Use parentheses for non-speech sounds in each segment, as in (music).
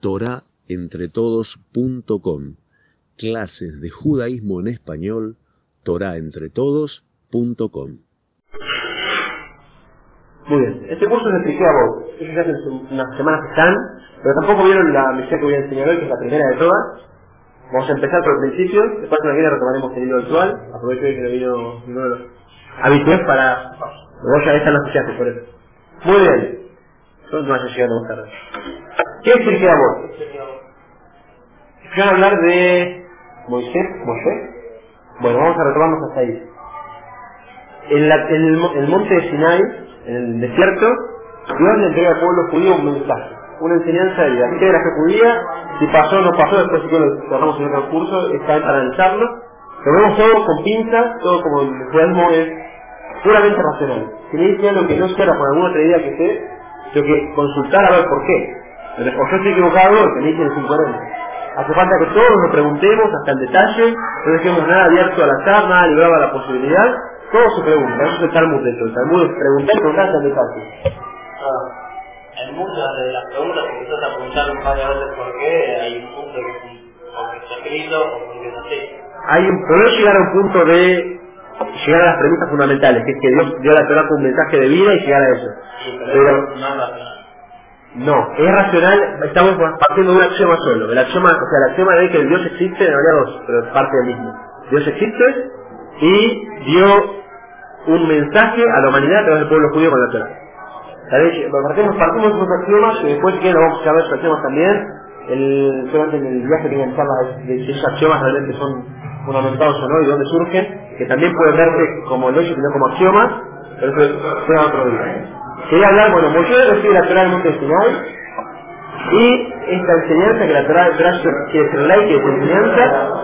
torahentretodos.com. Clases de judaísmo en español, torahentretodos.com. Muy bien, este curso es de expliqué a vos. Ellos hace unas semanas que están, pero tampoco vieron la misión que voy a enseñar hoy, que es la primera de todas. Vamos a empezar por el principio, después de la guía retomaremos el libro actual. Aprovecho que no vino ninguno de los habitués para... Vos ya están escuchaste, por eso. Muy bien. No haya llegado más tarde. ¿Qué expliqué a vos? Quiero hablar de Moisés, Moisés. Bueno, vamos a retomarnos hasta ahí. En, la, en el, el monte de Sinai, en el desierto, Dios le entrega al pueblo judío un mensaje, una enseñanza de vida. ¿Qué era fe judía? Si pasó o no pasó, después si lo tratamos en otro curso, está bien para analizarlo. Lo vemos todo con pinzas, todo como el judaísmo es puramente racional. Si me dice algo que no sea por alguna otra idea que sé, tengo que consultar a ver por qué. O yo estoy equivocado, o que es incoherente. Hace falta que todos nos preguntemos hasta el detalle, no dejemos nada abierto al azar, nada librado a la posibilidad, todo se pregunta, eso es el Talmud de esto, el Talmud es preguntar y preguntar hasta el detalle. Ah, en muchas de las preguntas que empiezas a preguntar un par de veces por qué, hay un punto que es porque está escrito o porque es así. Hay un, podemos llegar a un punto de llegar a las premisas fundamentales, que es que Dios dio a la Torah con un mensaje de vida y llegar a eso. Pero, no es racional. Estamos partiendo de un axioma solo. El axioma, o sea, el axioma de que el Dios existe, en realidad dos, pero es parte del mismo. Dios existe y dio un mensaje a la humanidad a través del pueblo judío con la Torah. Partimos, partimos de unos axiomas que después quieren lo vamos a ver esos axiomas también. El, solamente en el viaje que voy a charla de si esos axiomas realmente son fundamentados o no y de dónde surgen, que también pueden verse como leyes y no como axiomas, pero eso será otro día. Quería hablar, bueno, Moisés recibe la Torah del monte de Sinai, y esta enseñanza que la Torah que es ley, que es enseñanza,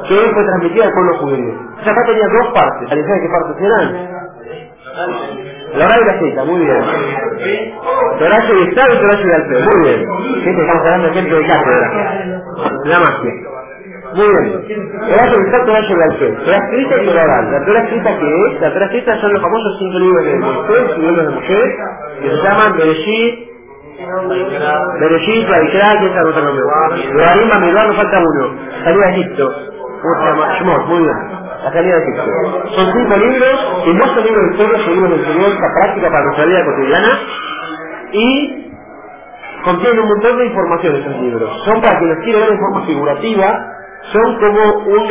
que fue transmitida al pueblo judío. Esa acá tenía dos partes, ¿sabes de qué partes eran? La oral y la escrita, muy bien. Torah y Estado y Torah y Alfeo, muy bien. Gente, estamos hablando gente de cátedra. La magia. Muy bien. Torah Estado, Torah y Alfeo. Torah escrita y Torah oral. La Torah escrita que es, la Torah escrita son los famosos cinco libros de Moisés, los libros de Moisés, que se llaman Bereshit, Bereshit, Vaikra, ¿quién sabe otro nombre? Ibrahim, Bamidbar, nos falta uno. Salida de Egipto. Muy bien. La salida de Egipto. Son cinco libros, que no son libros de historia, son libros de enseñanza práctica para nuestra vida cotidiana. Y contienen un montón de información esos libros. Son para quien los quiere ver de forma figurativa, son como un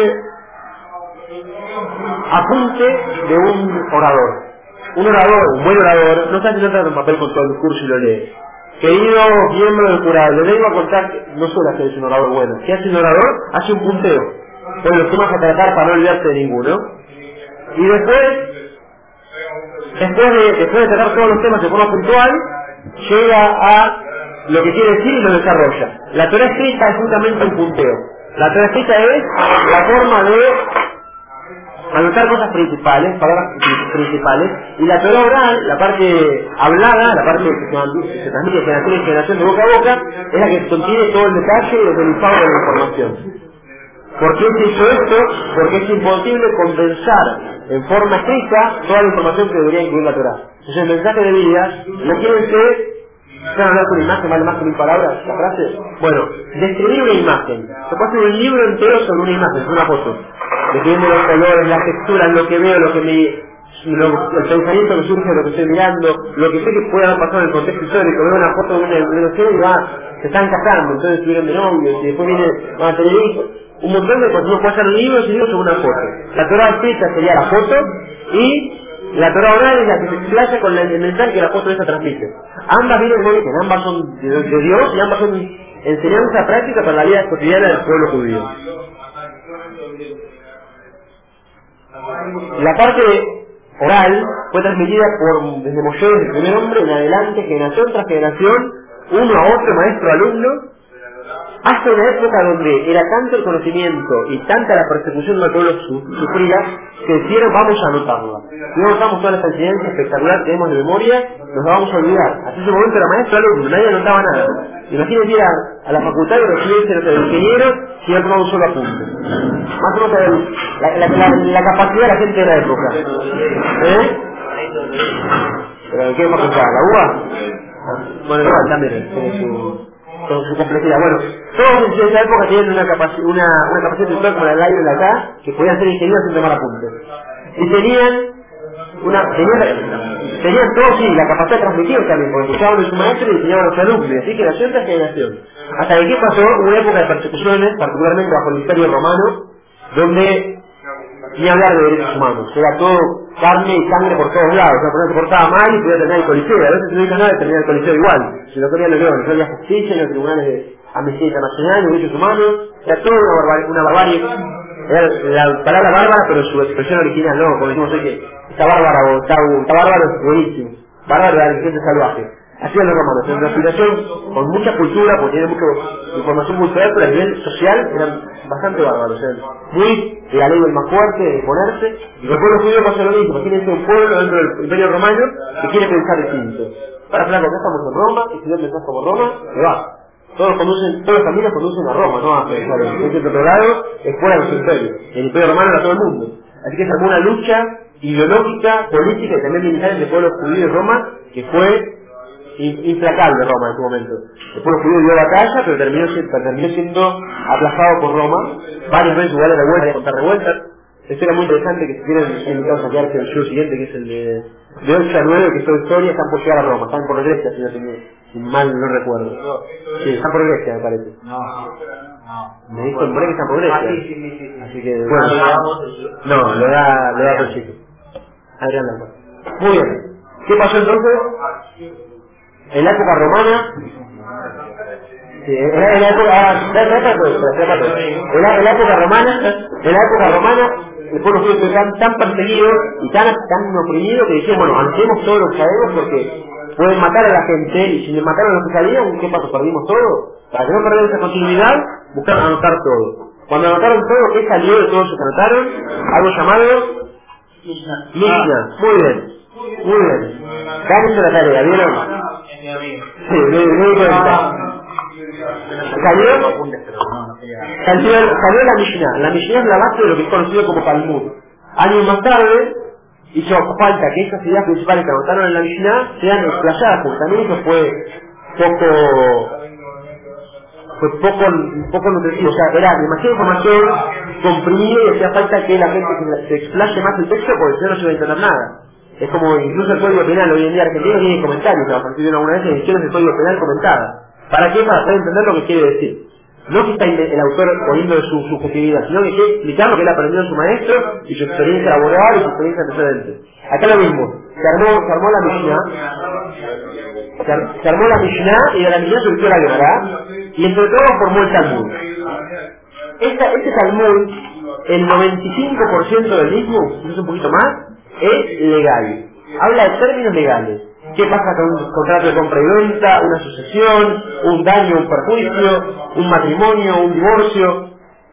apunte de un orador. Un orador, un buen orador, no está haciendo un papel con todo el discurso y lo lee. Querido miembro del jurado, le vengo a contar, que no suele hacer un orador bueno. ¿Qué hace un orador? Hace un punteo. Con los temas a tratar para no olvidarse de ninguno. Y después, después de, después de tratar todos los temas de forma puntual, llega a lo que quiere decir y lo desarrolla. La Torah escrita es justamente un punteo. La escrita es la forma de anotar cosas principales, palabras principales, y la Torah oral, la parte hablada, la parte que se, transmite de generación en generación de boca a boca, es la que contiene todo el detalle y el delicado de la información. ¿Por qué se hizo esto? Porque es imposible condensar en forma escrita toda la información que debería incluir la Torah. Entonces el mensaje de vida no quiere ser ¿Saben hablar con imagen vale más que mil palabras? ¿La frase? Bueno, describir una imagen. Se puede hacer un libro entero sobre una imagen, sobre una foto. Describiendo los colores, las texturas, lo que veo, lo que me, lo- el pensamiento que surge de lo que estoy mirando, lo que sé que puede haber pasado en el contexto histórico. Veo una foto de una relación y va, se están casando, entonces estuvieron de novios y después viene, van a tener hijos. Un montón de cosas. Uno puede hacer libros y libros sobre una foto. La Torah escrita sería la foto y la Torah oral es la que se explaya con el mensaje que la foto esa transmite. Ambas vienen de origen, ambas son de, Dios y ambas son enseñanza práctica para la vida cotidiana del pueblo judío. La parte oral fue transmitida por desde desde el primer hombre en adelante, generación tras generación, uno a otro, maestro, alumno, hasta una época donde era tanto el conocimiento y tanta la persecución del pueblo su- sufría que decidieron vamos a anotarla. No anotamos toda esta enseñanza espectacular que tenemos de memoria, nos la vamos a olvidar. Hasta ese momento era maestro alumno, nadie anotaba nada. Imagínense ir a, a la facultad de recibirse los ingenieros si no tomado un solo apunte. Más o menos la, capacidad de la gente de la época. ¿Eh? ¿Pero qué facultad? ¿La UBA? Bueno, igual también. Con su complejidad. Bueno, todos en esa época tenían una, capaci una, una capacidad intelectual como la de acá, que podían ser ingenieros sin tomar apuntes. Y tenían una, tenían, tenían todos sí, la capacidad de transmitir también, porque escuchaban de su maestro y enseñaban a los alumnos, así que nació tras generación. Hasta que ¿qué pasó? Una época de persecuciones, particularmente bajo el Imperio Romano, donde ni hablar de derechos humanos, era todo carne y sangre por todos lados, o sea, se portaba mal y podía tener el coliseo, a veces no hizo nada de terminar el coliseo igual, si lo querían lo no había justicia en los tribunales de Amnistía Internacional, de derechos humanos, era todo una barbarie, una barbarie, era la palabra bárbara pero su expresión original, no, como decimos hoy que está bárbara o está, está bárbaro es buenísimo, bárbaro la gente salvaje. Así eran los romanos, en una situación con mucha cultura, porque tienen mucha información cultural, pero a nivel social eran bastante bárbaros. Eran muy de la ley del más fuerte, de ponerse. Y los pueblos judíos pasa lo mismo. Imagínense un pueblo dentro del imperio romano que quiere pensar distinto. Para flaco, acá estamos en Roma, y si no pensás como Roma, te va. Todos conducen, todos los caminos conducen a Roma, no a pensar en otro lado, es fuera de los imperios. El imperio romano era todo el mundo. Así que se armó una lucha ideológica, política y también militar entre pueblos judíos y Roma, que fue implacable Roma en su momento. El pueblo judío dio batalla, pero terminó, terminó siendo aplazado por Roma. Varias veces igual a revueltas, contar revueltas. Esto era muy interesante que si quieren invitados a quedarse el show siguiente, que es el de, de 8 a 9, que es toda historia, están por llegar a Roma, están por Grecia, si, no si mal no recuerdo. Sí, están por Grecia, me parece. No, no. Me dijo en breve que están por Grecia. Ah, sí, sí, sí, sí. Así que, bueno, no, lo da, lo da el chico. Adrián. Muy bien. ¿Qué pasó entonces? En la época romana en, la, época romana en la época romana el pueblo judío fue tan, tan perseguido y tan, tan oprimido que dijeron bueno hacemos todo lo que sabemos porque pueden matar a la gente y si le mataron a los que ¿qué pasó? perdimos todo para que no perder esa continuidad buscaron anotar todo. Cuando anotaron todo ¿qué salió de todo eso que anotaron? algo llamado Mishnah. Muy bien. Muy bien. Cámense la tarea, ¿vieron? Sí. Salió, salió, la Mishnah. La Mishnah es la base de lo que es conocido como Talmud. Años más tarde, hizo falta que esas ideas principales que anotaron en la Mishnah sean explayadas, porque también eso fue poco fue poco, poco nutritivo, o sea, era demasiada información comprimida y hacía falta que la gente se, se explaye más el texto porque si no no se iba a entender nada. Es como incluso el Código Penal hoy en día argentino tiene comentarios, a partir de alguna vez ediciones del Código Penal comentada. ¿Para qué? Para hacer entender lo que quiere decir. No que está el autor poniendo su subjetividad, sino que quiere explicar lo que él aprendió en su maestro y su experiencia laboral y su experiencia antecedente. Acá lo mismo, se armó, se armó la Mishnah, se, armó la Mishnah y de la Mishnah surgió la Gemara y entre todos formó el Talmud. Esta, este Talmud, el 95% del mismo, es un poquito más, es legal. Habla de términos legales. ¿Qué pasa con un contrato de compra y venta, una sucesión, un daño, un perjuicio, un matrimonio, un divorcio,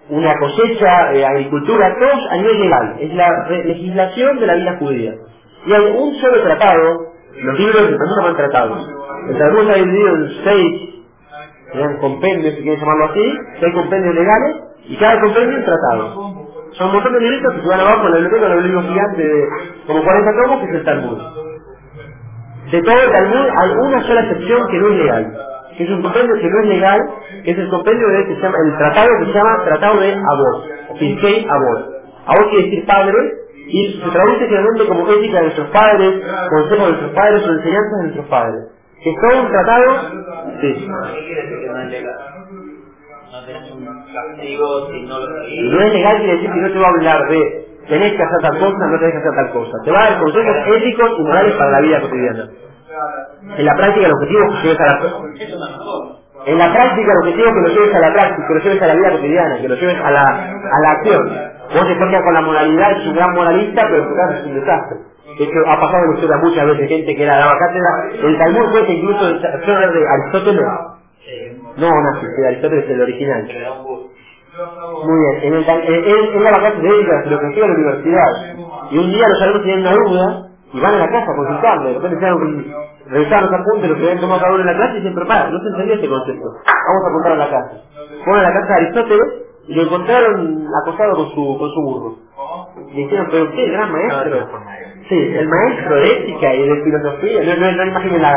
una cosecha, eh, agricultura? Todos a nivel legal. Es la legislación de la vida judía. Y hay un solo tratado, los libros de Talmud llaman tratados. El Talmud está dividido en seis compendios, si quieren llamarlo así, seis compendios legales, y cada compendio es tratado. Son un montón de libritos que se van abajo en la biblioteca, los libros gigantes de como 40 tomos, que es el Talmud. De todo el Talmud hay una sola excepción que no es legal, que es un compendio que no es legal, que es el compendio de que se llama, el tratado que se llama Tratado de Abot, Pirkei Abot. Abot quiere decir padre, y se traduce generalmente como ética de nuestros padres, consejos de nuestros padres o enseñanzas de nuestros padres. Que es todo un tratado, sí. Castigo si no lo seguís. No es legal quiere decir que no te va a hablar de tenés que hacer tal cosa, no tenés que hacer tal cosa. Te va a dar consejos éticos y morales para la vida cotidiana. En la práctica el objetivo es que lleves a la en la práctica el objetivo es que lo lleves a la práctica, que lo lleves a la vida cotidiana, que lo lleves a la, a la acción. Vos te pones con la moralidad, es un gran moralista, pero en tu caso es un desastre. De hecho, ha pasado en muchas veces gente que era daba cátedra. El Talmud fue incluso de Aristóteles no Onassis, que Aristóteles es el original. Muy bien, en el, él, él daba clases de ética, de filosofía en la universidad. Y un día los alumnos tenían una duda y van a la casa a consultarle. De repente se revisaron los apuntes, lo que habían tomado cada uno en la clase y siempre para, no se entendía este concepto. Vamos a apuntar a la casa. Fueron a la casa de Aristóteles y lo encontraron acostado con su, con su burro. Y dijeron, pero usted, gran maestro. Sí, el maestro de ética y de filosofía. No, no, no imaginen la,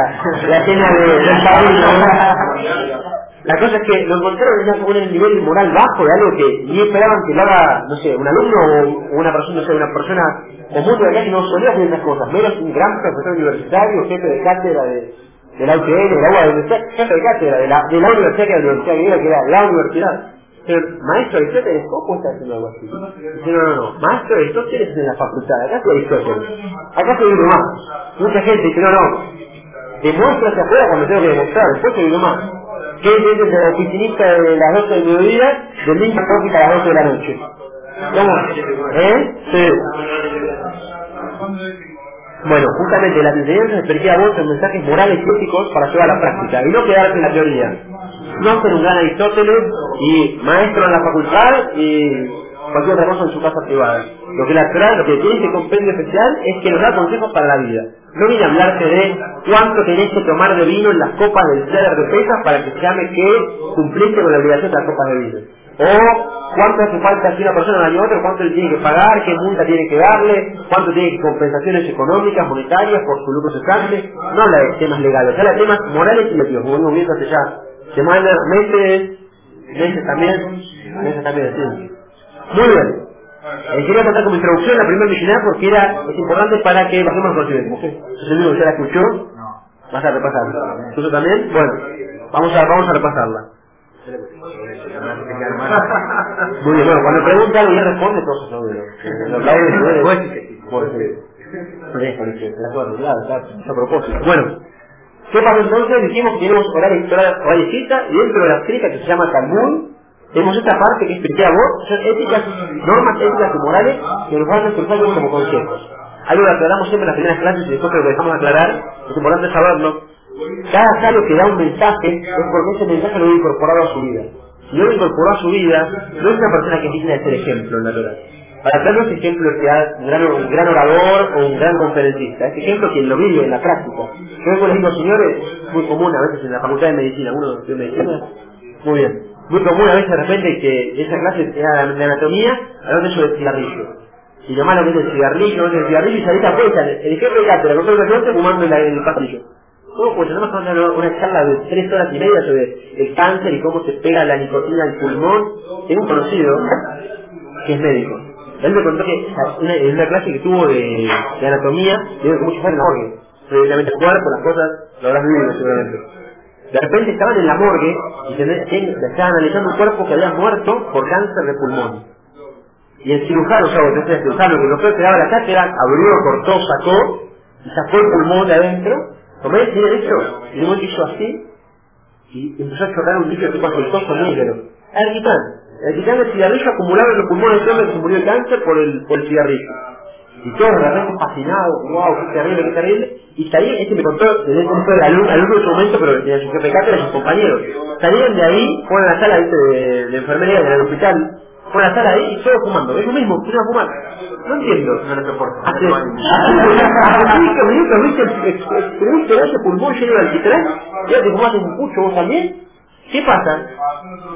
la escena de, (laughs) padrino. La cosa es que lo encontraron en un nivel moral bajo de algo que ni esperaban que lo haga, no sé, un alumno o una persona, no sé, una persona común de acá que no solía hacer esas cosas, menos un gran profesor universitario, jefe de cátedra de, de la UTN, de la jefe de cátedra de la, universidad que era la universidad griega, que era la universidad. Pero, maestro Aristóteles, ¿cómo está haciendo algo así? Dice, no, no, no, maestro Aristóteles es en la facultad, acá es Aristóteles, acá se vive más. Mucha gente dice, no, no, demuestra hacia afuera cuando tengo que demostrar, después se vive más. ¿Qué dices de la oficinista de las 12 del mediodía, del hipócrita a las 12 de la noche? ¿Cómo? ¿Eh? Sí. Bueno, justamente las enseñanzas a vos en mensajes morales y éticos para llevar a la práctica y no quedarse en la teoría. No ser un gran Aristóteles y maestro en la facultad y cualquier otra cosa en su casa privada. Lo que la Torah, lo que tiene este compendio especial es que nos da consejos para la vida. No viene a hablarte de cuánto tenés que tomar de vino en las copas del ceder de pesas para que se llame que cumpliste con la obligación de las copas de vino. O cuánto hace falta si una persona año a otro, cuánto le tiene que pagar, qué multa tiene que darle, cuánto tiene que compensaciones económicas, monetarias por su lucro cesante. No habla de temas legales, habla de temas morales y éticos, como venimos viendo hace ya semanas, meses, meses también, meses también, sí. Muy bien. Eh, quería contar como introducción la primera misionera porque era, es importante para que bajemos el conocimiento. ¿Eso es el único que ya la escuchó? Vas a repasarla. ¿Tú también? Bueno, vamos a, vamos a repasarla. Muy bien, bueno, cuando pregunta algo ya responde todo eso. Los a propósito. Bueno, ¿qué pasó entonces? Dijimos que tenemos horario, horario y dentro de la escrita que se llama Talmud, tenemos esta parte que a vos, son éticas, normas éticas y morales que nos van a cruzar como consejos. Algo que aclaramos siempre en las primeras clases y después lo dejamos aclarar, es importante saberlo. Cada sabio que da un mensaje es porque ese mensaje lo ha incorporado a su vida. Si no lo incorporó a su vida, no es una persona que es digna de ser ejemplo en la Torah. Para acá no es ejemplo que da un gran, un gran orador o un gran conferencista, es ejemplo quien lo vive en la práctica. Yo les digo, señores, muy común a veces en la facultad de medicina, uno de medicina, muy bien muy común a veces de repente que esa clase era de anatomía, hablando de eso del cigarrillo. Y lo malo que es el cigarrillo, es el cigarrillo y salís afuera, el jefe de cátedra con todo el fumando en, el pasillo. ¿Cómo pues tenemos una, una charla de tres horas y media sobre el cáncer y cómo se pega la nicotina al pulmón? Tengo un conocido que es médico. Él me contó que en una clase que tuvo de, de anatomía, digo que mucho fue en la morgue. Cuerpo, las cosas, lo habrás vivido seguramente. De repente estaban en la morgue y se, estaban analizando un cuerpo que había muerto por cáncer de pulmón. Y el cirujano, o sea, el cirujano que lo fue que daba la cátedra, abrió, cortó, sacó, y sacó el pulmón de adentro, tomé el derecho, y luego hizo así, y empezó a chocar un líquido tipo aceitoso negro. El quitán, el del cigarrillo acumulado en los pulmones de hombre que murió de cáncer por el, por el cigarrillo. Y todos realmente fascinados, wow, qué terrible, qué terrible. Y salían, este me contó, desde momento el alumno, alumno de su momento, pero tenía su jefe de cátedra y sus compañeros. Salían de ahí, fueron a la sala de, de enfermería del hospital, fueron a la sala ahí y todos fumando. Es lo mismo, quieren a fumar. No entiendo. No lo soporto. Hace, hace cinco minutos viste, tuviste ese pulmón lleno de alquitrán, ya te fumaste un pucho vos también. ¿Qué pasa?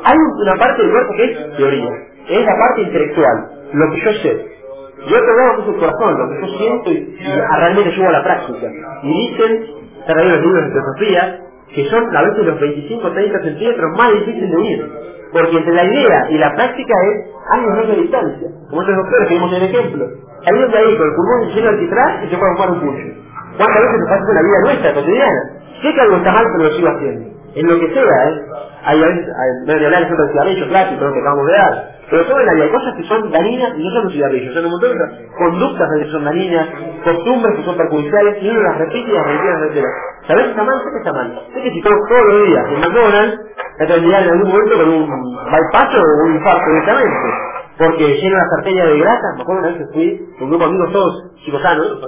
Hay una parte del cuerpo que es teoría, es la parte intelectual, lo que yo sé. Y otro lado que es el corazón, lo que yo siento y, realmente llevo a la práctica. Y dicen, están ahí los libros de filosofía, que son a veces los 25 30 centímetros más difíciles de ir. Porque entre la idea y la práctica es años de distancia. Como estos doctores que vimos en el ejemplo. Saliendo de ahí con el pulmón lleno de alquitrán y se puede fumar un pucho. ¿Cuántas veces nos pasa en la vida nuestra, cotidiana? Sé que algo está mal, pero lo sigo haciendo. En lo que sea, ¿eh? Hay a veces, a hablar ejemplo del cigarrillo clásico que acabamos de dar, pero todo en la vida hay cosas que son dañinas y no son los cigarrillos, son un montón de conductas que son dañinas, costumbres que son perjudiciales y uno las repite y las repite y las repite. ¿Sabes qué está mal? ¿Qué está mal? Sé que si todos, los días en McDonald's, te terminar en algún momento con un bypass o un infarto directamente. Porque lleno las arterias de grasa, me acuerdo una vez que fui con un grupo de amigos todos chicos sanos,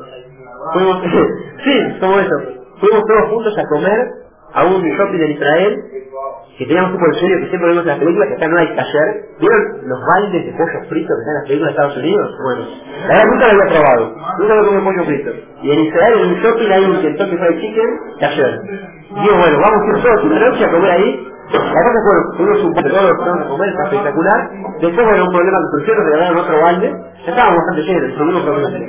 fuimos, (laughs) sí, como eso, fuimos todos juntos a comer a un shopping en Israel que teníamos un sueño que siempre vemos en las películas, que acá no hay taller. ¿Vieron los baldes de pollo frito que están en las películas de Estados Unidos? Bueno, la verdad nunca lo había probado, nunca lo comí pollo frito. Y en Israel, en un shopping, hay un Kentucky Fried Chicken taller. Digo, bueno, vamos a ir todos una noche a comer ahí. La cosa fue, tuvimos un de todo, a comer, está espectacular. Después, bueno, un problema que surgió, nos regalaron otro balde. Ya estábamos bastante llenos, seguimos comiendo.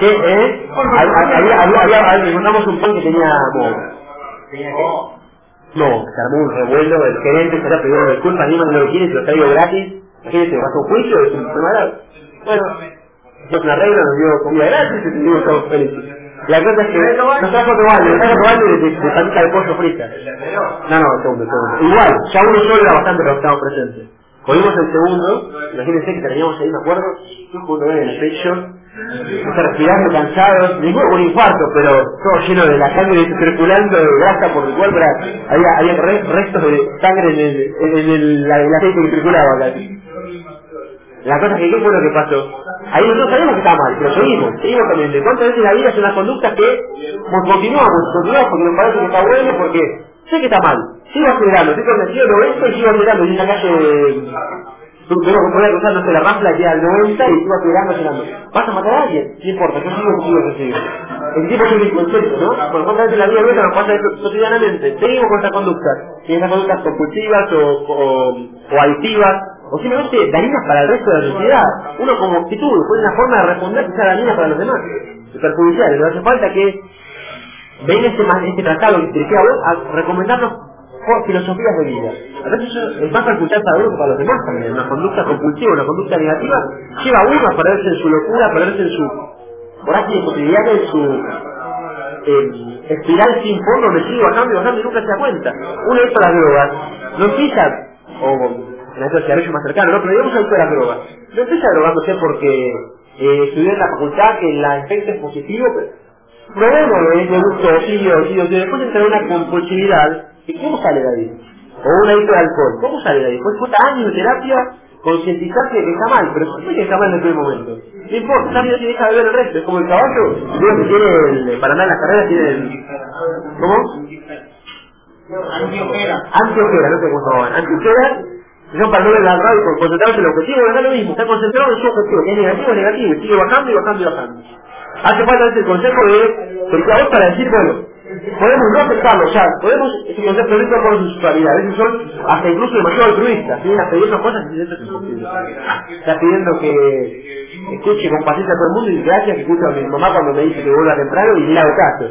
¿Qué eh? Había, había, había, encontramos un pan que tenía. ¿Tenía qué? No, se armó un revuelo, el gerente se la pidiendo disculpas, ni no lo quiere, se lo traigo gratis. Imagínense, vas a un juicio, es un problema Bueno, es una regla, nos dio comida gratis y seguimos todos felices. La cosa es que nos trajo tomando, nos trajo tomando de, de, de patita de pollo frita. No, no, el segundo, el segundo. Igual, ya uno solo era bastante pero estaba presente. Cogimos el segundo, imagínense que teníamos ahí, me acuerdo, yo junto en el pecho, respirando cansados, ningún un infarto, pero todo lleno de la sangre circulando de grasa por el cuerpo, había, había re- restos de sangre en el, en el, el aceite que circulaba acá. La cosa es que, ¿qué fue lo que pasó? Ahí nosotros sabemos que está mal, pero seguimos, seguimos comiendo. ¿Y cuántas veces la vida son las conductas que continuamos, continuamos porque nos parece que está bueno, porque sé que está mal. Sigo acelerando, estoy convencido de 90 y sigo acelerando. Y en la calle, tengo que poner cruzando la rampla que al 90 y sigo acelerando, acelerando. ¿Vas a matar a alguien? No importa, yo sigo, sigo, sigo. El tipo es un inconsciente, ¿no? Por cuántas veces la vida nuestra nos pasa esto cotidianamente. Seguimos con estas conductas. Y esas conductas compulsivas o, o, o adictivas o simplemente dañinas para el resto de la sociedad. Uno como actitud, fue una forma de responder que sea dañina para los demás, y perjudicial. No hace falta que ven este, este tratado que dirige a vos a recomendarnos filosofías de vida. A veces es más perjudicial para uno para los demás también. Una conducta compulsiva, una conducta negativa, lleva a uno a perderse en su locura, a perderse en su vorágine cotidiana, en su eh, espiral sin fondo donde sigue bajando y bajando y nunca se da cuenta. Uno es para drogas, no empieza, o en el cigarrillo más cercano, ¿no? pero digamos esto de las drogas. No empieza drogándose porque eh, estudió en la facultad que el efecto es positivo, pero probemos de de gusto, sí, o sí, o sí, después entra una compulsividad, ¿y cómo sale de ahí? O un adicto de alcohol, ¿cómo sale de ahí? Después cuesta años de terapia concientizarse de que está mal, pero sí que está mal en el primer momento. No importa, bien si deja de ver el resto, es como el caballo, veo que tiene el, para andar en las carreras tiene el, ¿cómo? Antiojera. Antiojera, no sé cómo se llaman, antiojera, que son para no ver la radio concentrarse en el objetivo, es lo mismo, está concentrado en su objetivo, que es negativo, negativo, y sigue bajando y bajando y bajando. Hace falta ese consejo de predicador para decir, bueno, podemos no aceptarlo, sea, podemos, ese concepto de por su sexualidad, a veces son hasta incluso demasiado altruistas, a pedirnos cosas eso es imposible. Está pidiendo que escuche con paciencia a todo el mundo y gracias que escuche a mi mamá cuando me dice que vuelva temprano y le hago caso.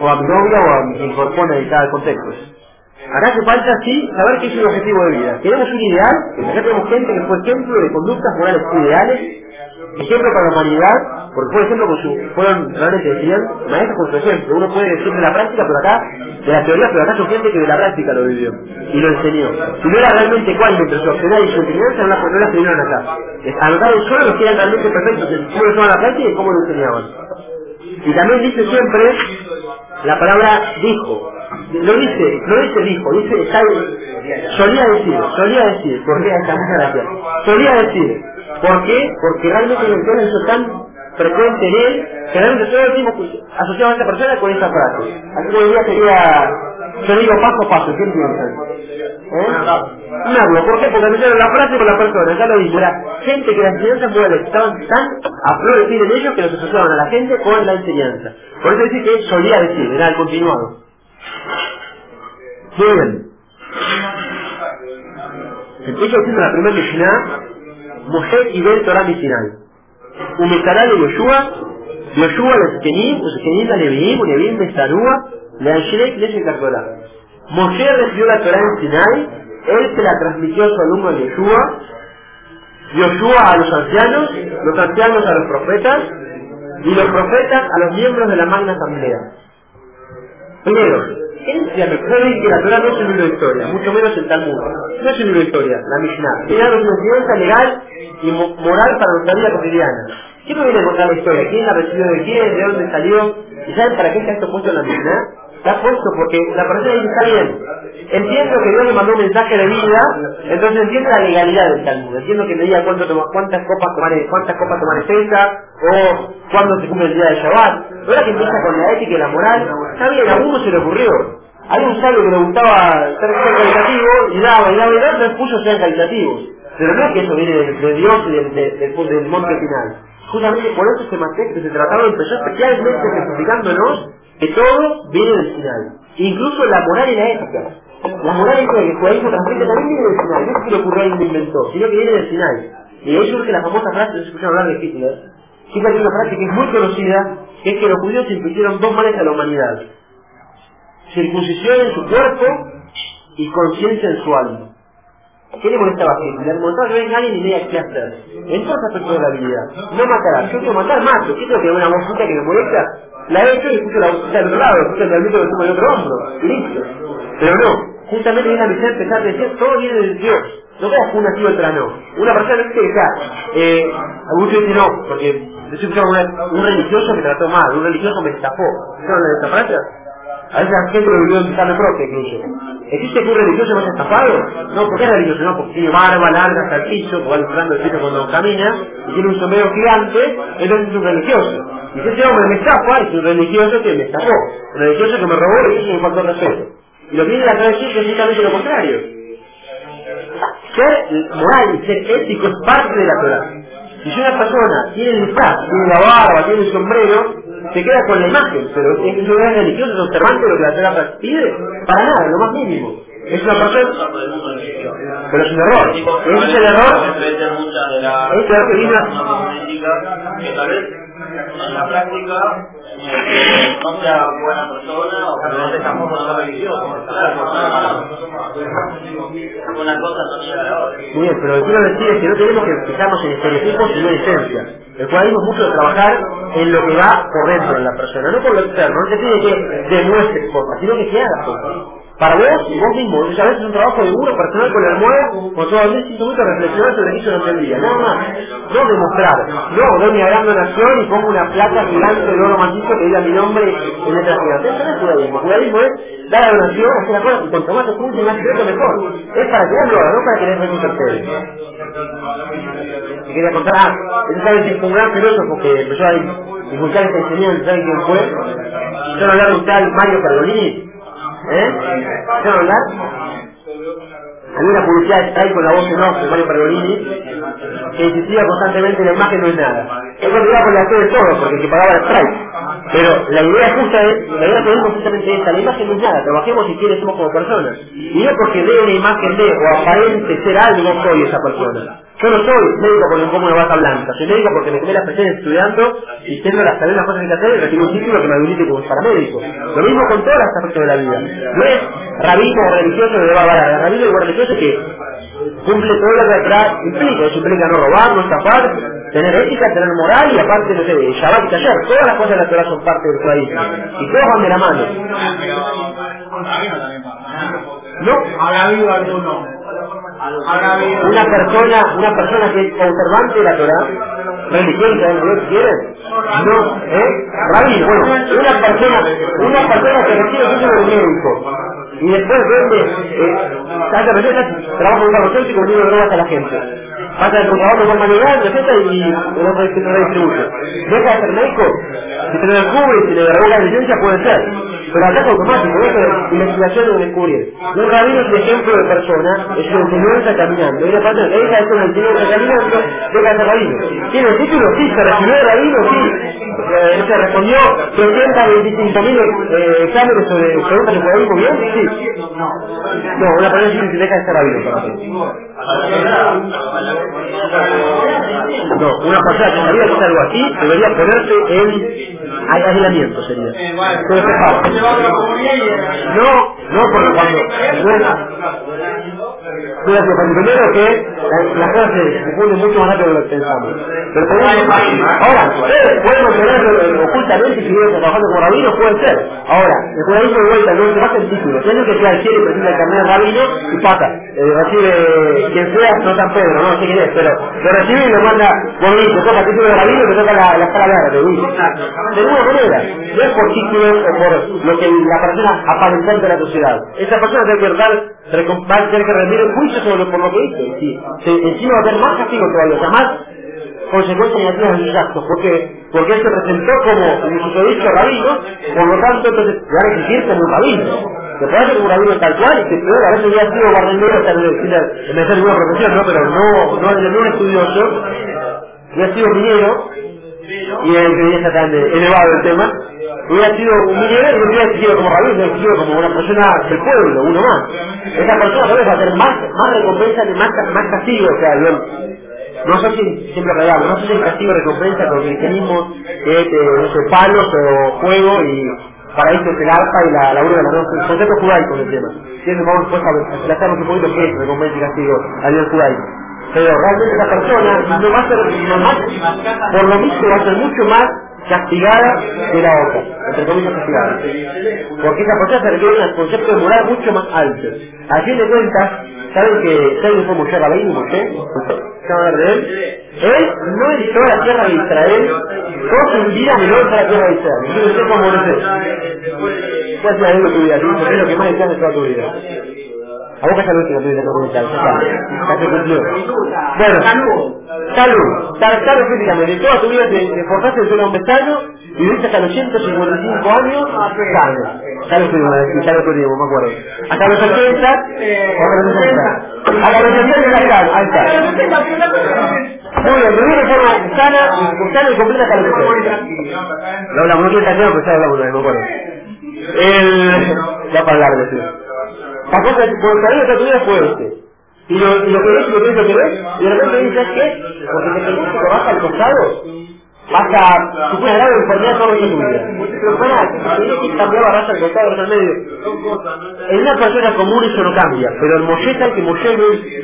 O a mi novia o a mi que incorpora en cada contexto. Acá hace falta, sí, saber qué es un objetivo de vida. Queremos un ideal, acá tenemos gente que fue ejemplo de conductas morales ideales, ejemplo para la humanidad, porque por ejemplo con su, fueron, realmente decían, maestros con su ejemplo. Uno puede decir de la práctica, pero acá, de la teoría, pero acá son gente que de la práctica lo vivió y lo enseñó. Si no era realmente cuál entre su opcional y su enseñanza, no las vinieron acá. Anotaron solo los que eran realmente perfectos cómo lo la práctica y cómo lo enseñaban. Y también dice siempre la palabra dijo. No dice, no dice dijo, dice está, solía decir, solía decir, ¿por qué? Hasta muchas gracias. Solía decir, ¿por qué? Porque realmente el entorno hizo tan frecuente en él que realmente todo el tiempo asociaba a esta persona con esa frase. Así que hoy día sería, yo digo paso a paso, ¿qué piensan? ¿Eh? Un hablo, ¿por qué? Porque asociaron la frase con la persona, ya lo dije, era gente que las enseñanzas morales estaban tan a flor de piel en ellos que los asociaban a la gente con la enseñanza. Por eso dice que solía decir, era el continuado. Bien. Empiezo diciendo la primera Mishnah, Moshe Ibel Torah Misinai. Umestará de Yoshua, Yoshua los Kenim, los Kenim la Neviim, Neviim de Sarúa, le Anshrek le Torah. Moshe recibió la Torah en Sinai, él se la transmitió a su alumno Yoshua, Yoshua a los ancianos, los ancianos a los profetas, y los profetas a los miembros de la Magna Asamblea. Primero, ¿quién se recuerden que la Torah no es un libro de historia, mucho menos el Talmud? No es un libro de historia, la Mishnah. Tiene una enseñanza legal y mo- moral para nuestra vida cotidiana. ¿Quién nos viene a contar la historia? ¿Quién la recibió de quién? ¿De dónde salió? ¿Y saben para qué está esto puesto en la Mishnah? Está puesto porque la persona dice, está bien, entiendo que Dios le mandó un mensaje de vida, entonces entiendo la legalidad del Talmud, entiendo que me diga cuánto toma- cuántas copas tomar, cuántas copas tomar cesa, o cuándo se cumple el día de Shabbat. Ahora que empieza con la ética y la moral, está bien, a uno se le ocurrió. Hay un sabio que le gustaba ser, caritativo, y daba, y daba, y daba, entonces puso ser caritativos. Pero no es que eso viene de, de Dios y del, de- del, monte final. Justamente por eso ese materia, ese tratado empezó especialmente especificándonos que todo viene del final. Incluso la moral y la ética. La moral y la que el judaísmo transmite también viene del final. No es que lo ocurrió y lo inventó, sino que viene del final. Y ahí surge la famosa frase, no se escucharon hablar de Hitler. Hitler tiene una frase que es muy conocida, que es que los judíos impusieron dos males a la humanidad. circuncisión en su cuerpo y conciencia en su alma. ¿Qué le molestaba a Hitler? Le molestaba que venga alguien y me diga qué hacer. En todos la vida. No matarás. Yo quiero matar, mato. ¿Qué tengo que una vocita que me molesta? La he hecho y la vocita del otro lado, escucho el realmente que tuvo el otro hombro. Listo. Pero no. Justamente viene la misión empezar a decir todo viene de Dios. No veas una sí no. Una persona no dice que sea, eh, algunos dicen no, porque yo escuchando un religioso que trató mal, un religioso me estafó. ¿Saben la esta a veces la gente lo vivió en Carne propia incluso. ¿Existe que un religioso no haya estafado? No, porque es religioso, no, porque tiene barba larga hasta el piso, porque va disfrutando el piso cuando camina, y tiene un sombrero gigante, entonces es un religioso. Y si ese hombre me estafa, es un religioso que me estafó, un religioso que me robó y eso me faltó respeto. Y lo que viene la tradición es precisamente lo contrario. Ser moral y ser ético es parte de la Torah. Si una persona tiene el disfraz, tiene la barba, tiene el sombrero, se queda con la imagen, pero es que es religioso, es observante lo que la Torah pide, para nada, lo más mínimo. Es una persona, pero es un error. Ese es el error. Es el error que que vez en la práctica no sea buena persona o que no tampoco no sea religioso. Una cosa no llega a la otra. Bien, pero lo que quiero decir es que no tenemos que fijarnos en estereotipos sino en esencia. El es mucho de trabajar en lo que va por dentro de la persona, no por lo externo. No se pide que demuestres cosas, sino que se haga cosas para vos y vos mismo. Muchas veces es un trabajo de duro, personal con el almohada, con todo el mucho reflexionar sobre eso durante el día. Nada más. No demostrar. No, doy mi gran donación y pongo una placa gigante de oro macizo que diga mi nombre en letra gigante. Eso no es judaísmo. Judaísmo es dar la donación, hacer la cosa y cuanto más oculto y más secreto mejor. Es para que vos lo no para que les den tercero. Y quería contar, ah, ese sabe un gran filósofo que empezó a divulgar esta enseñanza, ¿saben quién fue? Yo no hablar de un tal Mario Pergolini, ¿Eh? ¿Quiero hablar? Había una publicidad de Strike con la voz en off de Mario Pergolini que insistía constantemente la imagen no es nada. Él iba por la de todo porque el que pagaba el Strike. Pero la idea justa es, la idea que vimos justamente esta, la imagen no es nada, trabajemos si quieres somos como personas. Y no porque dé una imagen de o aparente ser algo, soy esa persona. Yo no soy médico porque me pongo una bata blanca, soy médico porque me quemé las presiones estudiando y tengo las las cosas que hacer y recibo un título que me habilite como paramédico. Lo mismo con todos los aspectos de la vida. No es rabino o religioso que va a valer, rabino o religioso que cumple todo lo que atrás implica, eso implica no robar, no escapar, tener ética, tener moral y aparte, no sé, Shabbat y taller, todas las cosas de la Torah son parte del país y todas van de la mano. No, alguno. Una persona, una persona que es observante de la Torah, religiosa, ¿no Dios quiere? No, ¿eh? Bueno, una persona, una persona que recibe un de médico y después vende, eh, saca recetas, trabaja un farmacéutico vendiendo drogas a la gente. Pasa el computador de forma legal, receta y no redistribuye. Deja de ser médico, si te lo descubre si le revoca la licencia puede ser pero acá es automático, no es investigación o descubrir. Un rabino es un ejemplo de persona, es una enseñanza caminando. Y la parte de ella es una enseñanza caminando, deja de rabino. ¿Tiene título? Sí, se recibió de rabino, sí. Eh, se respondió 325 mil eh, exámenes sobre preguntas de judaísmo, ¿bien? Sí. No, una persona que deja de rabino para No, una persona que sabía hacer algo así debería ponerse en aislamiento sería. No, no, porque cuando... No es, primero que la, cosa se confunde mucho más rápido de lo que pensamos. Ahora, pueden mantenerlo ocultamente si vienen trabajando como rabino, puede ser. Ahora, el judaísmo de vuelta no se basa en título. Que sea el cielo presenta el de rabino y pasa. Eh, recibe quien sea, no San Pedro, no sé quién es, pero lo recibe y lo manda bonito, toca título de rabino y te toca la, la escala verde. De ninguna manera, no es por títulos o por lo que la persona aparentante de la sociedad. Esa persona tiene que dar, va a tener que rendir el juicio sobre por lo que hizo. Si, encima va a tener más castigo todavía, o sea, más consecuencias negativas de sus actos. ¿Por qué? Porque él se presentó como un susodicho rabino, por lo tanto, entonces le van a exigir como un rabino. Se puede hacer un rabino tal cual, y que a veces ya ha sido barrendero hasta en vez de ninguna profesión, ¿no? Pero no, no, no un estudioso, ya ha sido minero, y el que está tan elevado el tema, hubiera sido un minero y hubiera existido como rabino, hubiera existido como una persona del pueblo, uno más. Esa persona a tener más, más recompensa más, más castigo, o sea, no sé si, siempre regalo, no sé si el castigo recompensa con el cristianismo que es, no sé, palos o fuego y para esto es el arpa y la, la de los dos conceptos judaicos del tema. Siempre vamos después a desplazarnos un poquito qué es recompensa y castigo a nivel judaico. Pero realmente esa persona no va a ser más, por lo mismo va a ser mucho más castigada que la otra, entre comillas castigada. Porque esa persona se requiere un concepto de moral mucho más alto. A fin de cuentas, ¿saben que ¿saben cómo Moshe Rabbeinu, Moshe? ¿Se a de él? Él no entró a la tierra de Israel, su vida no entró a la tierra de Israel. Yo no sé cómo lo sé. ¿Cuál es la de tu vida? ¿Qué es lo que más deseas de toda tu vida? A vos que salud que no tuviste que se cumplió. Bueno, salud, salud, salud físicamente, toda tu vida te, te forzaste de ser un pestaño y viviste hasta los 155 años sano. Salud físicamente, salud turismo, me acuerdo. Hasta los 80, hasta los 80 de la cara, ahí está. Muy bien, vivir de forma sana, sana y completa hasta los 80. Lo hablamos, no quiero estar claro, pero ya hablamos, me acuerdo. El... Ya para hablar de cosa es, por el de tu vida fue este. Y lo, y lo que ves y lo que ves, lo que ves, y de repente dices, ¿qué? Porque te pensás que vas al costado, vas a sufrir grave enfermedad todo el tu vida. Pero para, tienes que cambiar la raza al costado, al medio. En una persona común eso no cambia, pero el Moshe tal que Moshe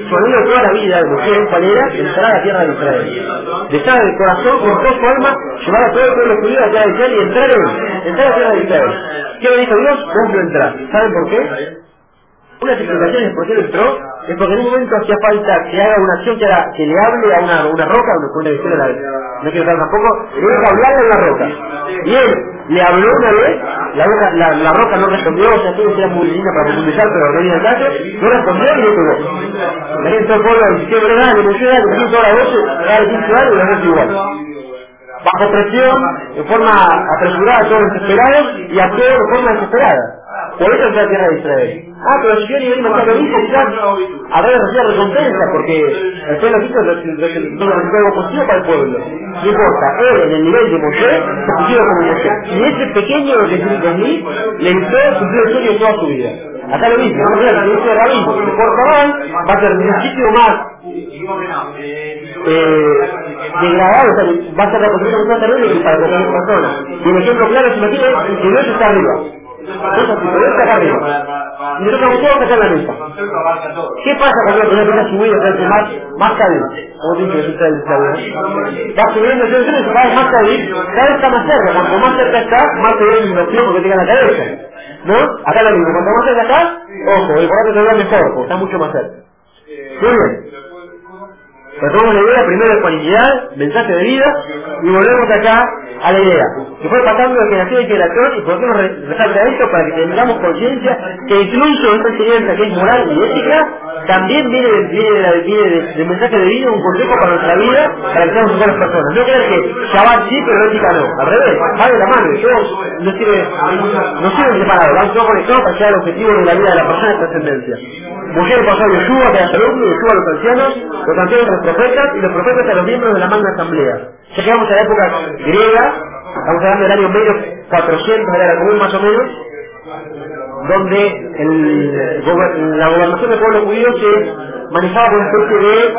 su anhelo toda la vida de Moshe, ¿cuál era? Entrar a la tierra de Israel. De en el corazón, con toda su alma, llevar a todo el pueblo judío a la tierra de Israel y entrar en, entrar a la tierra de Israel. ¿Qué le dijo Dios? Vos no entrar. ¿Saben por qué? Una de las explicaciones por qué él entró es porque en un momento hacía falta que haga una acción que, que le hable a una, una roca, una, una historia la, no quiero hablar tampoco, le que hablarle a una roca. Y él le habló una vez, la, la, la roca no respondió, o sea, todo era muy linda para profundizar, pero no viene el caso, no respondió y le tuvo. La gente todo el pueblo dice, verdad, le emocionó, le puso voz, era de 15 años y la igual bajo presión, de forma apresurada, todos desesperados, y actuó de forma desesperada. Por eso a la tierra de Israel. Ah, pero si yo ni vengo a lo hice, quizás habrá recibido recompensa, porque el pueblo hizo lo que algo positivo para el pueblo. No importa, él en el nivel de Moshe se pusieron como Moshe. Y ese pequeño de 500.000 le hizo cumplir el sueño toda su vida. Acá lo mismo, vamos a ver, el de rabino, si porta mal, va a ser muchísimo más eh, degradado, o sea, va a ser la construcción más terrible que para cualquier persona. Y el ejemplo claro es, imagínate, que Dios está arriba. Y nosotros a en la mesa. ¿Qué pasa cuando la persona hacerse más, más cadena? Como dice Va subiendo se va más cadena, cada vez está más cerca. Cuanto más cerca está, más te viene el opción porque tenga la cabeza. ¿No? Acá lo mismo. Cuanto más cerca está, ojo, el corazón te ve mejor, porque está mucho más cerca. Muy bien. Retomamos la idea, primero ecuanimidad, mensaje de vida, y volvemos acá a la idea, que fue pasando de generación en generación, y por qué nos resalta esto, para que tengamos conciencia que incluso esta enseñanza que es moral y ética, también viene, viene, viene del mensaje de vida, un consejo para nuestra vida, para que seamos buenas personas. No creer que Shabbat sí, pero ética no, al revés, va de la mano, todos no sirve, no sirven separados, van todos conectados para llegar al objetivo de la vida de la persona de trascendencia. Mujer pasó a Yeshua, que era alumno, Yeshua a los ancianos, los ancianos a los profetas, y los profetas a los miembros de la magna asamblea. Ya que vamos a la época griega, estamos hablando del año medio 400 de la común más o menos, donde el, la gobernación del pueblo judío se manejaba por una especie de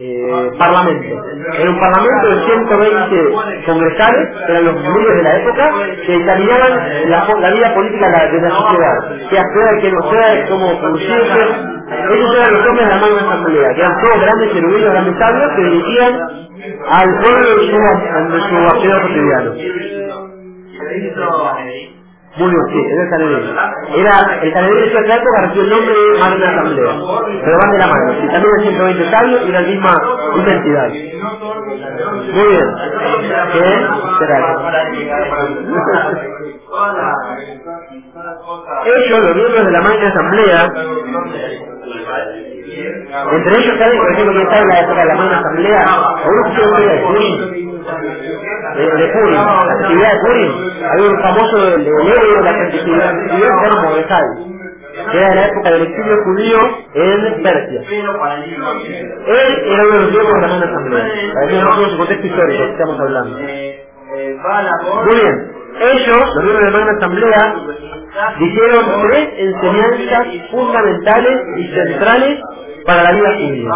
eh, parlamento. Era un parlamento de 120 congresales, que eran los líderes de la época, que examinaban la, vida política de la sociedad, que sea, que no sea, cómo producirse. Ellos eran los hombres de la magna asamblea, que eran todos grandes eruditos, grandes sabios, que dirigían al pueblo en su, su acción cotidiano. Muy bien, sí, es el Sanedrín. Era, el Sanedrín de esa época recibió el nombre de Magna Asamblea. Pero van de la mano. Y también el 120 sabios y la misma identidad. Muy bien. ¿Qué? Espera. Ellos, los miembros de la Magna Asamblea, entre ellos saben, por ejemplo, que está en la época de la Magna Asamblea, pusieron un día de Purim, de, de Purim, la festividad de Purim, había un famoso de la festividad de Mordecai, que era de la época del exilio judío en Persia. Él era uno de los miembros de la Magna Asamblea, para que no su contexto histórico, estamos hablando. Muy bien, ellos, los miembros de la Magna Asamblea, dijeron tres enseñanzas fundamentales y centrales para la vida judía.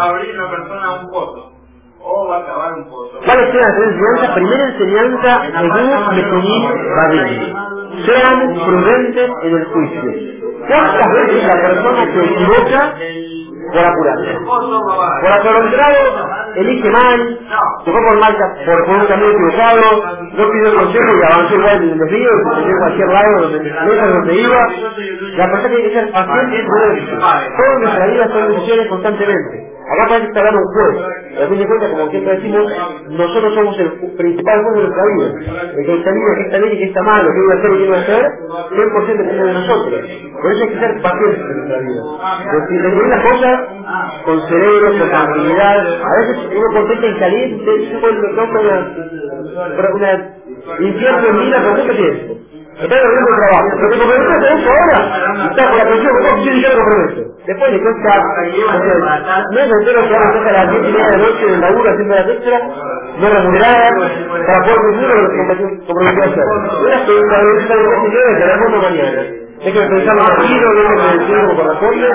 ¿Cuáles eran las tres enseñanzas? Primera enseñanza, Ebu Metunim. Sean prudentes en el juicio. ¿Cuántas veces la persona se equivoca por apurarse? Por atolondrado, elige mal, se fue por, mal, por, por un camino equivocado, no pidió consejo y avanzó igual en el desvío, se en cualquier lado, donde, lejos donde iba. La persona tiene que ser paciente prudente. Todas nuestras vidas son decisiones constantemente. Acá parece que hablando un juez. A fin de cuentas, como siempre decimos, nosotros somos el principal juez de nuestra vida. El que el que está bien y que está mal, lo que a hacer y que a hacer, 100% depende de nosotros. Por eso hay que ser pacientes en nuestra vida. Decir, decidir las cosas con cerebro, con tranquilidad. A veces uno contesta y caliente, se loco una, una infierno en vida por mucho tiempo. Está haciendo el trabajo, comprometes eso ahora, y está con la presión, ¿cómo si yo lo comprometo? Después le cuesta, no es entero que ahora toca a las 10 y media de noche en el laburo haciendo las extras, no remuneradas, para poder cumplir lo que comprometió a hacer. Una pregunta de esta decisión de la mañana. Hay que pensarlo tranquilo, hay que decirlo como corresponde,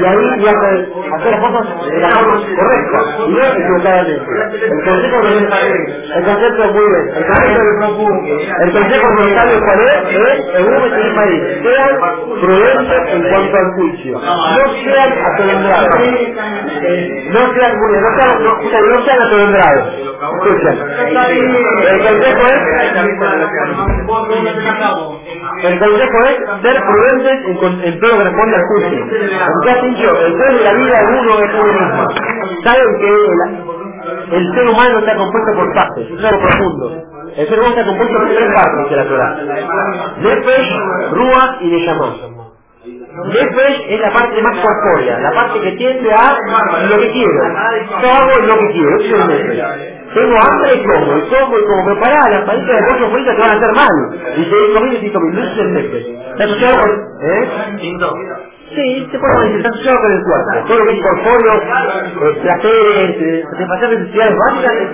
y ahí ya hacer las cosas de la forma correcta, y no equivocadamente. El consejo el concepto es muy bien. El consejo, el consejo monetario cuál es, es el uno que país. Sean prudentes en cuanto al juicio. No sean atolondrados. No sean no sean, no sean atolondrados. Escuchen. El consejo es el consejo es ser prudentes en, en todo lo que responde al juicio. Aunque has dicho, el juez de la vida de uno es uno mismo. Saben que el, ser humano está compuesto por partes, es algo profundo. El ser humano está compuesto por tres partes de la Torah. Nefesh, Ruach y Neshama. Nefesh es la parte más corpórea, la parte que tiende a lo que quiero. Yo hago lo que quiero, eso es el. Tengo hambre y como, y como, y como preparar las palitas de pollo frita que van a hacer mal. Y seguir comiendo y comiendo, eso es el. Está asociado con... ¿Eh? Sí, se puede está asociado con el cuerpo. Todo lo que es corpóreo, eh, placeres, eh, satisfacer necesidades básicas es.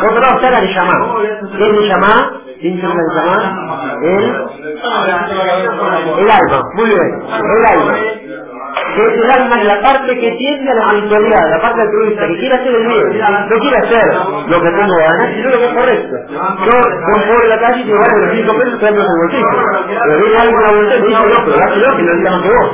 Por otro lado está la Neshama. ¿Qué es Neshama? ¿Quién se la Neshama? El, el alma, muy bien, el alma que es el alma en la parte que tiende a la espiritualidad, la parte altruista, que quiere hacer el bien, no quiere hacer lo que tengo ganas, sino lo que es correcto. Yo voy por la calle y te vale los 5 pesos trayendo el bolsillo. Pero viene alguien con la bolsa y dice, no, pero dáselo que no diga más que vos.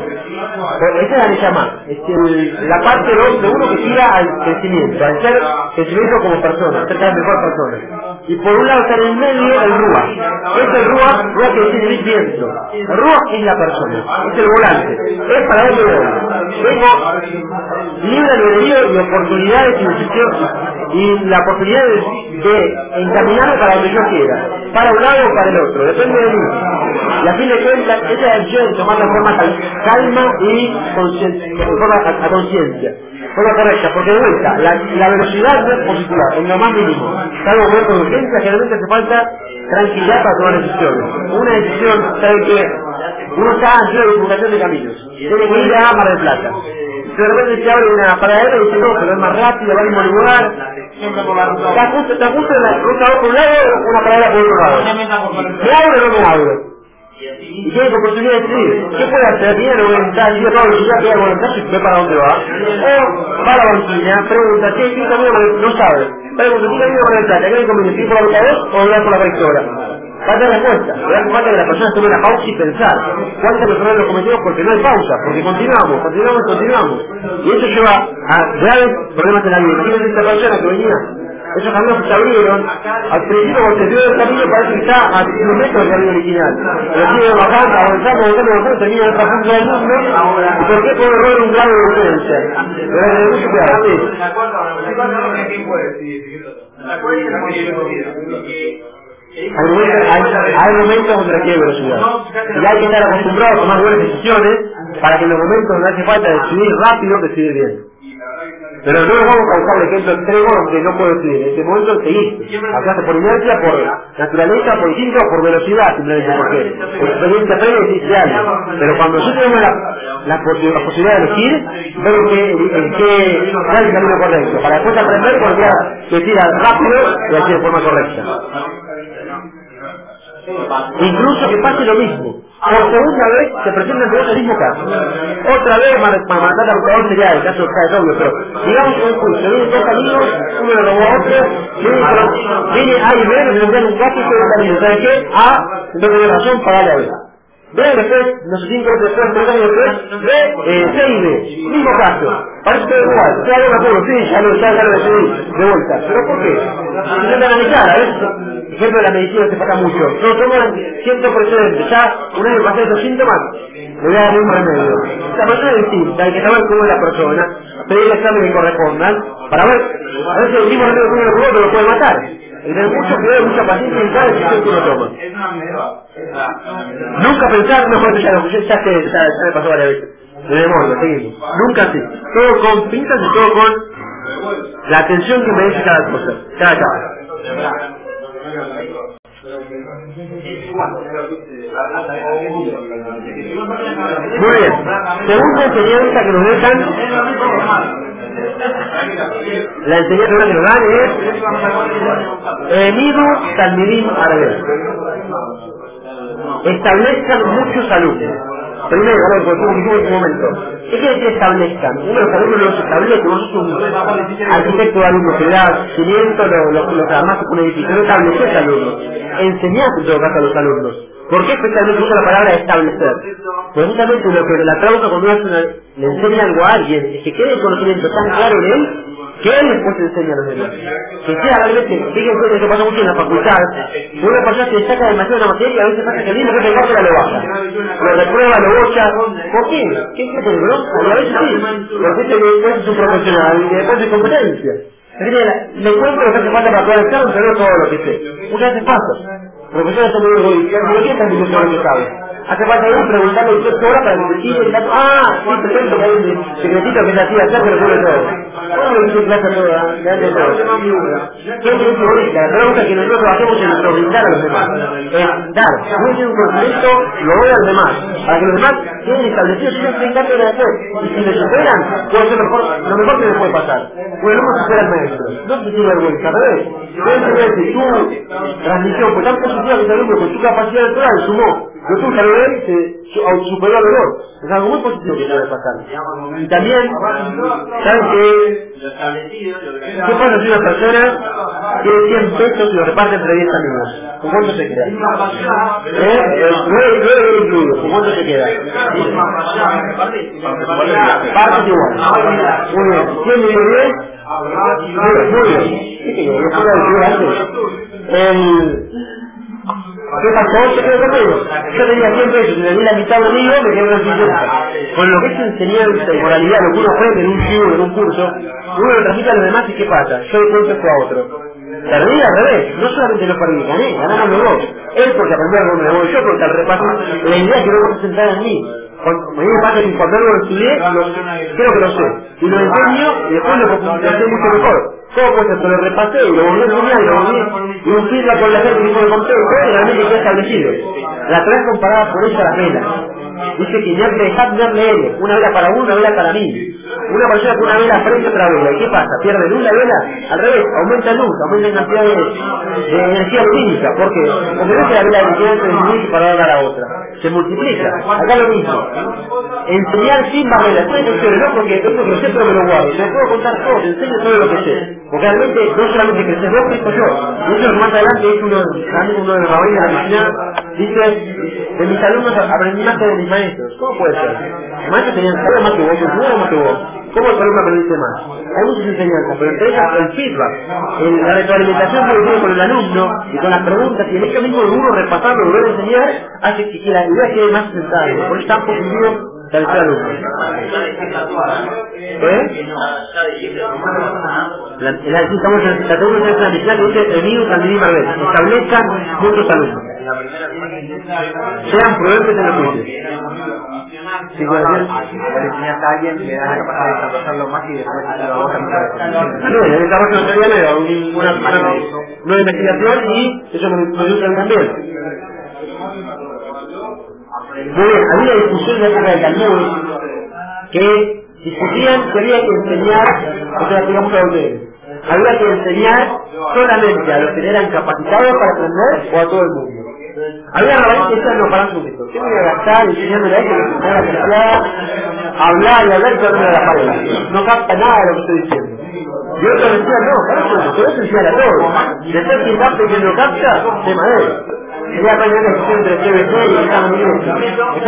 Esa es la llama, es el, la parte de uno que tira al crecimiento, al ser crecimiento como persona, ser cada mejor persona. Y por un lado está en el medio el Rúa. Es el Rúa, Rúa que decir viento. Rúa es la persona, es el volante, es para darle voy. Tengo libre albedrío y oportunidades y, y la oportunidad de, de encaminarme para donde yo quiera, para un lado o para el otro, depende de mí. Y a fin de cuentas, esa decisión de tomar la forma calma y forma a, a conciencia. Forma correcta, porque de vuelta, la, la velocidad no es positiva, en lo más mínimo. Salvo momento de urgencia, generalmente hace falta tranquilidad para tomar decisiones. Una decisión, ¿sabe que Uno está ante la divulgación de caminos. Tiene que ir a Mar del Plata. De repente se abre una paradera y dice, no, pero es más rápido, va al mismo lugar. Está justo, está justo en la ruta por un lado, una paradera por otro lado. ¿Me abro o no me abro? Y tiene la oportunidad de decidir qué puede hacer, tiene la voluntad, dice no, si ya queda voluntad, y ve para dónde va, o va a la banquina, pregunta, ¿qué qué camino no sabe? Pregunta, ¿qué camino con el plata? ¿Qué conviene? ¿Ir por la ruta 2 o ir por la rectora? Falta respuesta, le hace falta que la persona tome una pausa y pensar. ¿Cuántas personas lo cometimos porque no hay pausa? Porque continuamos, continuamos, continuamos. Y eso lleva a graves problemas en la vida. ¿Quién es esta persona que venía esos caminos se abrieron, al principio cuando se dio el camino parece que está a kilómetros del camino original. Pero sigue bajando, avanzando, avanzando, avanzando, termina en otra punta del mundo, y por qué puede error un grado de urgencia. Pero hay mucho cuidado, sí. Hay momentos, donde requiere velocidad. Y hay que estar acostumbrado a tomar buenas decisiones para que en los momentos donde hace falta decidir rápido, decidir bien. Pero no vamos a usar el ejemplo extremo donde no puedo decidir. En este momento seguir. Hablaste por inercia, por naturaleza, por instinto por velocidad, simplemente porque experiencia previa es ideal. Pero cuando yo tengo la, posibilidad de elegir, veo que, en qué cuál es el camino correcto. Para después aprender cuando ya decida rápido y así de forma correcta. Incluso que pase lo mismo por segunda vez se presenta ante el mismo caso. Otra vez para matar al buscador sería el caso de obvio, pero digamos que un juicio, vienen dos amigos, uno le robó a otro, viene, A y B, le dan un gato y se ¿sabes qué? A, no tiene razón, pagale a B. B después, no sé cinco después, tres años después, B, eh, C y D, mismo caso, parece todo igual, claro, no puedo, sí, ya lo, ya lo decidí, de vuelta, pero ¿por qué? Si no te analizar, a veces ejemplo de la medicina se pasa mucho. No toman cierto precedente, ya un año pasado esos síntomas, le voy a dar un remedio. La persona es distinta, hay que saber cómo es la persona, pedir el examen que correspondan, para ver, a veces el mismo remedio que uno lo lo puede matar. Y tener mucho cuidado, mucha paciencia en cada decisión que uno toma. Nunca pensar, mejor que ya lo ya, ya, ya, me pasó varias veces. De memoria, seguimos. Nunca así. Todo con pinzas y todo con la atención que merece cada cosa, cada caso. Muy bien. Segunda enseñanza que nos dejan, la enseñanza que nos dan es Emidu Talmidim Arabel. Establezcan muchos alumnos. Primero, porque un momento. ¿Qué decir establezcan? Uno de los alumnos los establece, un arquitecto de alumnos que da 500, lo, lo, que un edificio, no alumnos. Enseñás en todo caso a los alumnos. ¿Por qué especialmente usa la palabra establecer? Pues justamente lo que la traduce cuando uno le enseña algo a alguien que quede el conocimiento tan claro en él que él después enseña a los demás. Realmente, fíjense que pasa mucho en la facultad, una persona se destaca demasiado la materia, a veces pasa que el mismo que se lo baja. Lo reprueba, lo bocha. ¿Por qué? ¿Qué es peligroso? Y a veces sí, porque este después es un profesional y después es competencia. Me cuento lo que hace falta para poder estar, pero no todo lo que sé. Muchas veces pasa. Profesores son muy egoístas, ¿por qué diciendo lo que saben? Hace falta ir preguntarle usted hora para que el dato. Ah, sí, perfecto, que hay un secretito que es así, hacer, pero cubre todo. ¿Cómo le dice clase a toda? Le hace todo. ¿Qué es egoísta? La pregunta que nosotros hacemos es nuestro brindar a los demás. Es dar. Yo tengo un conocimiento, lo doy a los demás. Para que los demás queden establecidos y no se encarguen de hacer. Y si me superan, puede ser mejor, lo mejor que les puede pasar. Pues no supera al maestro. No se tiene vergüenza, al revés. Debe tener que tu transmisión fue tan positiva que tu alumno con tu capacidad natural sumó yo vez se superó al dolor. Es algo muy positivo que puede pasar. Y también, ¿saben qué? ¿Qué pasa si una persona tiene 100 pesos y lo reparte entre 10 amigos? ¿Con cuánto se queda? ¿Eh? Nueve, nueve incluido. ¿Con cuánto se queda? Parte igual. Muy bien. ¿Quién me 10? Muy bien. ¿Qué te digo? Yo antes. ¿Qué pasó? ¿Qué quedó conmigo? Yo tenía 100 pesos y le di la mitad un amigo, me quedé con 50. Con lo que es enseñanza y moralidad, lo que uno aprende en un libro, en un curso, uno lo transmite a los demás y ¿qué pasa? Yo le cuento esto a otro. Perdí al revés, no solamente lo perdí, gané, ganamos los dos. Él porque aprendió algo nuevo, yo porque al repaso, la idea que no se centrar en mí. Cuando, me pasa que cuando algo lo estudié, lo, creo que lo sé. Y lo enseño y después lo profundicé mucho mejor. ¿Cómo puede ser? Pero lo repasé y lo volví a enseñar y lo volví y un feedback con la gente que me conté y realmente quedó establecido. La trae comparada por ella a la vela. Dice que ya dejad de leer, una vela para uno, una vela para mí. Una persona con una vela prende otra vela. ¿Y qué pasa? ¿Pierde luz la vela? Al revés, aumenta luz, aumenta la cantidad de, energía lumínica. ¿Por qué? Porque no es que la vela se disminuye para dar a otra. Se multiplica. Acá lo mismo. Enseñar sin barreras. No hay no porque esto que sé, pero me lo guardo. Te puedo contar todo, te enseño todo lo que sé. Porque realmente no solamente creces vos, crezco yo. De hecho, más adelante es uno, uno de los rabinos de la dice, de mis alumnos aprendí más que de mis maestros. ¿Cómo puede ser? Los maestros tenían saber más que vos, más que vos. ¿Cómo el alumno aprendiste más? Hay muchas enseñanzas, pero entre ellas el feedback, el, la retroalimentación que tiene con el alumno y con las preguntas, y el hecho mismo uno repasarlo, volver a enseñar, hace que, la idea quede más sentada. Por eso es positivo tercer alumno. ¿Eh? La, la, estamos en la segunda tercera que dice el mío Sandrini Marbel. Establezcan muchos alumnos. Sean prudentes en el juicio. Si alguien, le das la capacidad de desarrollarlo más y después se lo vos No, en el desarrollo no una, investigación y eso me, me también. Había discusión en la época de Talmud que discutían que había que enseñar, o sea, digamos a ustedes, había que enseñar solamente a los que eran capacitados para aprender o a todo el mundo. Había rabanes que decían, no, para un momento, ¿qué voy a gastar enseñándole a él que pensar, hablar y hablar y todo la pared? No capta nada de lo que estoy diciendo. Y otro decía, no, para eso, por eso enseñar a todos. Después quien capta y quien no capta, tema de él. Quería aprender la y el. El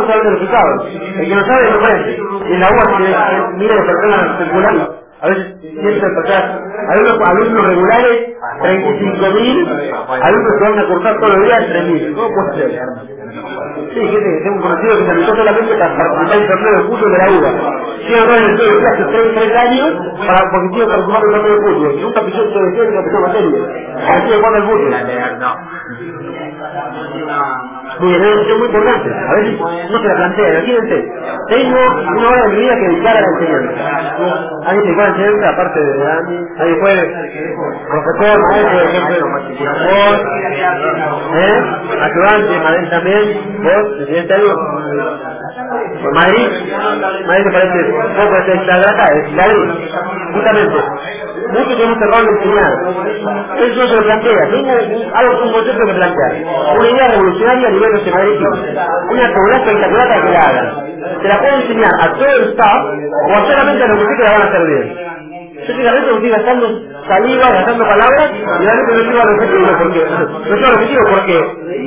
lo sabe los resultados. El que no sabe, no aprende. Y en la UAS, mira las personas circulares, a veces siempre pasar algunos alumnos regulares 35.000 alumnos que van a cursar todos los días 3.000 ¿cómo puede ser? sí, que tengo un conocido que se invitó solamente para participar en el torneo de fútbol de la UBA tiene un en de clase 3, 3 años para porque quiero participar el torneo de fútbol. Nunca pisó el CBC ni pisó materia. Así de cuando el fútbol bien, es muy importante. A veces no se la plantea. Imagínense, tengo una hora de mi vida que dedicar a la enseñanza. Alguien puede enseñanza aparte de Dani. Alguien fue profesor, maestro, ejemplo, matriculador, ¿eh? ayudante, Madrid también. ¿Vos algo? Por Madrid, Madrid te parece poco de esta grata, es Madrid. Justamente, muchos tenemos error de enseñar. Eso se lo plantea. Tengo algo, un concepto que plantear. Una idea revolucionaria a nivel nacional Una actividad espectacular que la hagan. Se la puedo enseñar a todo el staff o a solamente a los que que la van a hacer bien. Yo realmente me estoy gastando saliva, gastando palabras y realmente no llego al objetivo porque no llego al objetivo porque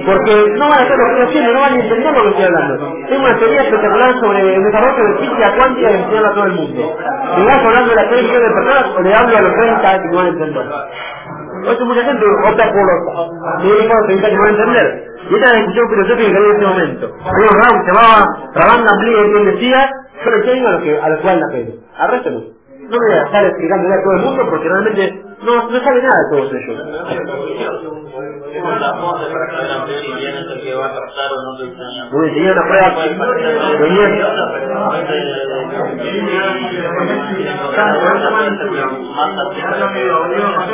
porque no van a hacer lo que estoy no van a entender lo que estoy hablando. Tengo una teoría espectacular sobre el desarrollo de física cuántica y enseñarla a todo el mundo. ¿Me vas hablando de la tres de personas o le hablo a los 30 que no van a entender? Eso mucha gente opta por los médicos 30 que no van a entender. Y esta es la discusión filosófica que hay en este momento. Había un round, se llamaba Rabanda quien decía, le enseño a los que, a los cuales la pego. Al no me voy a estar explicándole a todo el mundo porque realmente no, no sabe nada de todos ellos. Bien, tenía una prueba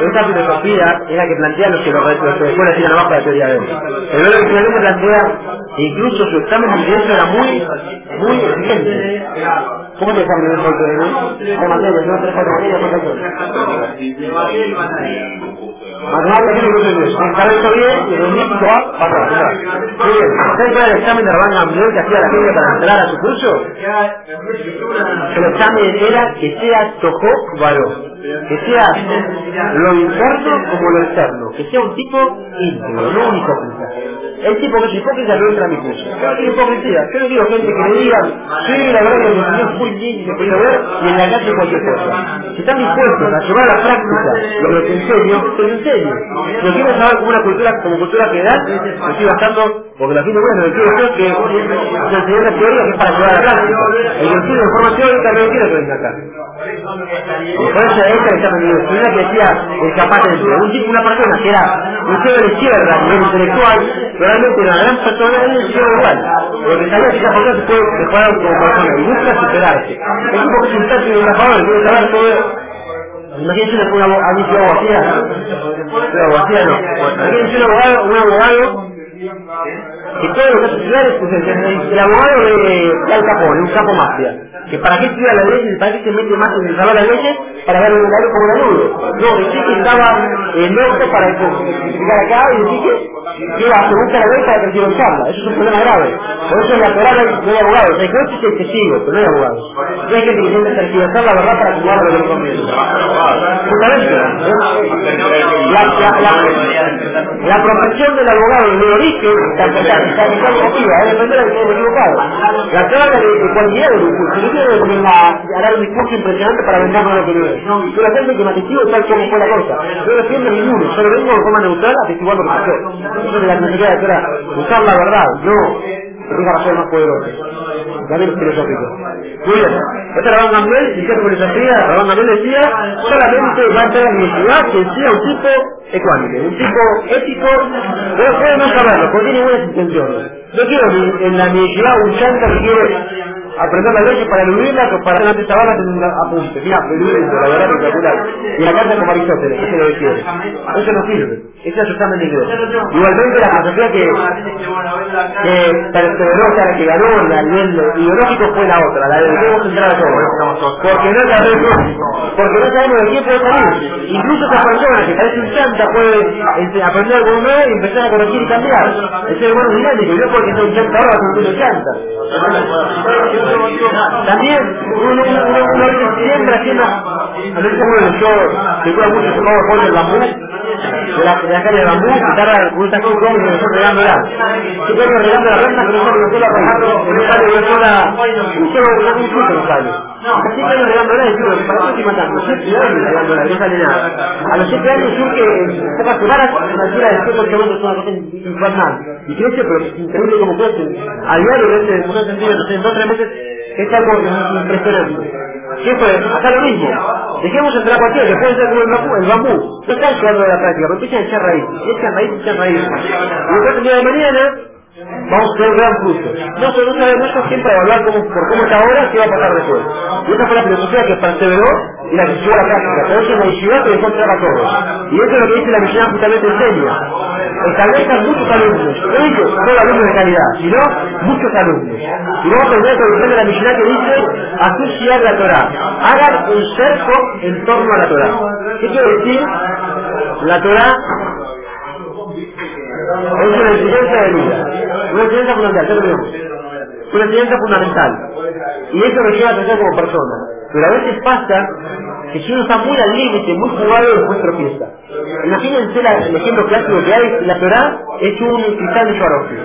Esta filosofía es la que plantea los que los, que después la tiran abajo de la teoría de él. El que finalmente plantea, incluso su examen de ingreso era muy, muy exigente. ¿Cómo te examen de ingreso de él? De materia, no tres, cuatro materias, cuatro Matemáticas tiene que ser Estar esto bien y. ¿Ustedes saben el examen de Rabán Gamliel que hacía la gente para entrar a su curso? El examen era que sea Tojo Varón. Que sea lo interno como lo externo. Que sea un tipo íntegro, no un hipócrita. El tipo que es hipócrita no entra a mi curso. Yo no quiero hipocresía. Yo no gente que me diga, sí, la verdad que me enseñó muy bien y se podía ver y en la calle cualquier cosa. Si están dispuestos a llevar a la práctica lo que te enseño, te lo quiero saber como una cultura, como cultura general, me estoy bastando, porque la fin de cuentas, lo que quiero es que una enseñanza teórica que es para llevar a la práctica. El que de forma teórica no quiere que venga acá. Por eso esta que me dio, una que decía el capaz de un tipo, una persona que era un cero de izquierda a nivel intelectual, realmente una gran persona es el cielo igual. Porque sabía que esa persona se puede mejorar como persona y busca superarse. Es un poco que un táctil de una favor, quiere saber todo. Imagínense una, alguien que abogacía, pero abogacía no. Imagínense un abogado, un abogado que todo lo que hace estudiar es el, abogado de Al Capone, un capo mafia. Que para qué estudia la ley, para qué se mete más en el salón de la ley, para ver un horario como la nube. No, decir que estaba en loco para explicar acá y decir que iba a preguntar la ley para tergiversarla. Eso es un problema grave. Por eso en la Torah no hay abogados. Jueces y hay testigos, pero no hay abogados. No hay gente que intenta tergiversar la verdad para acumular lo que conviene. Justamente, la, la, la, la profesión del abogado de origen está negativa, es depender de que estén equivocados. La clave de cualquier quiero dar un discurso impresionante para vendernos lo que no es. Yo la gente que me atestigo tal como fue la cosa. Yo no defiendo ninguno, solo vengo de forma neutral a atestiguar lo que pasó. Eso es la necesidad de era usar la verdad, no que tenga razón más poderosa. También filosófico. Muy bien. Esta Rabán Gamliel, si se filosofía, Rabán Gamliel decía, solamente va a en mi ciudad quien sea un tipo ecuánime, un tipo ético, pero puede no saberlo, porque tiene buenas intenciones. No quiero en la universidad un chanta que quiere aprender la ley para eludirla o para antes tabala en un apunte. Mira, eludir la verdad espectacular. Y la carta como Aristóteles, eso es lo que quiere. Eso no sirve. Ese es de ingreso. Igualmente la filosofía que, que perseveró, o sea, la que ganó a nivel ideológico fue la otra, la de debemos entrar a todos. Porque no sabemos, porque no sabemos de quién puede salir. Incluso esa persona que parece un chanta puede este, aprender algo nuevo y empezar a corregir y cambiar. Ese es bueno dinámico, y no porque sea un chanta ahora a ser un chanta. También uno, uno, uno, uno a haciendo, a veces uno yo, que cuida mucho su PowerPoint del bambú, la calle de bambú, con un tacón cómodo y nosotros regándola. Yo tengo regando la renta, pero nosotros nosotros la en un sale una sola, un solo, un no. Así que regándola y digo, ¿para qué estoy matando? Siete años no sale nada. A los siete años surge en pocas semanas una altura de 100 kilómetros, una cosa infernal. Y crece, pero es increíble como crece. A diario crece, no en dos o tres meses, es algo impresionante. ¿Qué fue? Acá lo mismo. Dejemos entrar a cualquiera, que puede ser el bambú. El bambú. No están llegando de la práctica, pero empiezan a echar raíz. Echan raíz, echan raíz. Y después el día de mañana, vamos a tener gran fruto. No, no sabemos eso siempre evaluar cómo, por cómo está ahora, qué va a pasar después. Y esa fue la filosofía que perseveró y la que llevó a la práctica. Por eso en la yeshiva te dejó a todos. Y eso es lo que dice la misión justamente enseña. Establezcan muchos alumnos. Ellos, no alumnos de calidad, sino muchos alumnos. Y vamos a tener la traducción de la misión que dice asociar la Torah. Hagan un cerco en torno a la Torah. ¿Qué quiere decir? La Torah es una enseñanza de vida. Una enseñanza fundamental, ya lo. Una enseñanza fundamental. Y eso lo lleva a crecer como persona. Pero a veces pasa que si uno está muy al límite, muy jugado, después tropieza. Imagínense el ejemplo clásico que hay, la Torah es un cristal de Swarovski.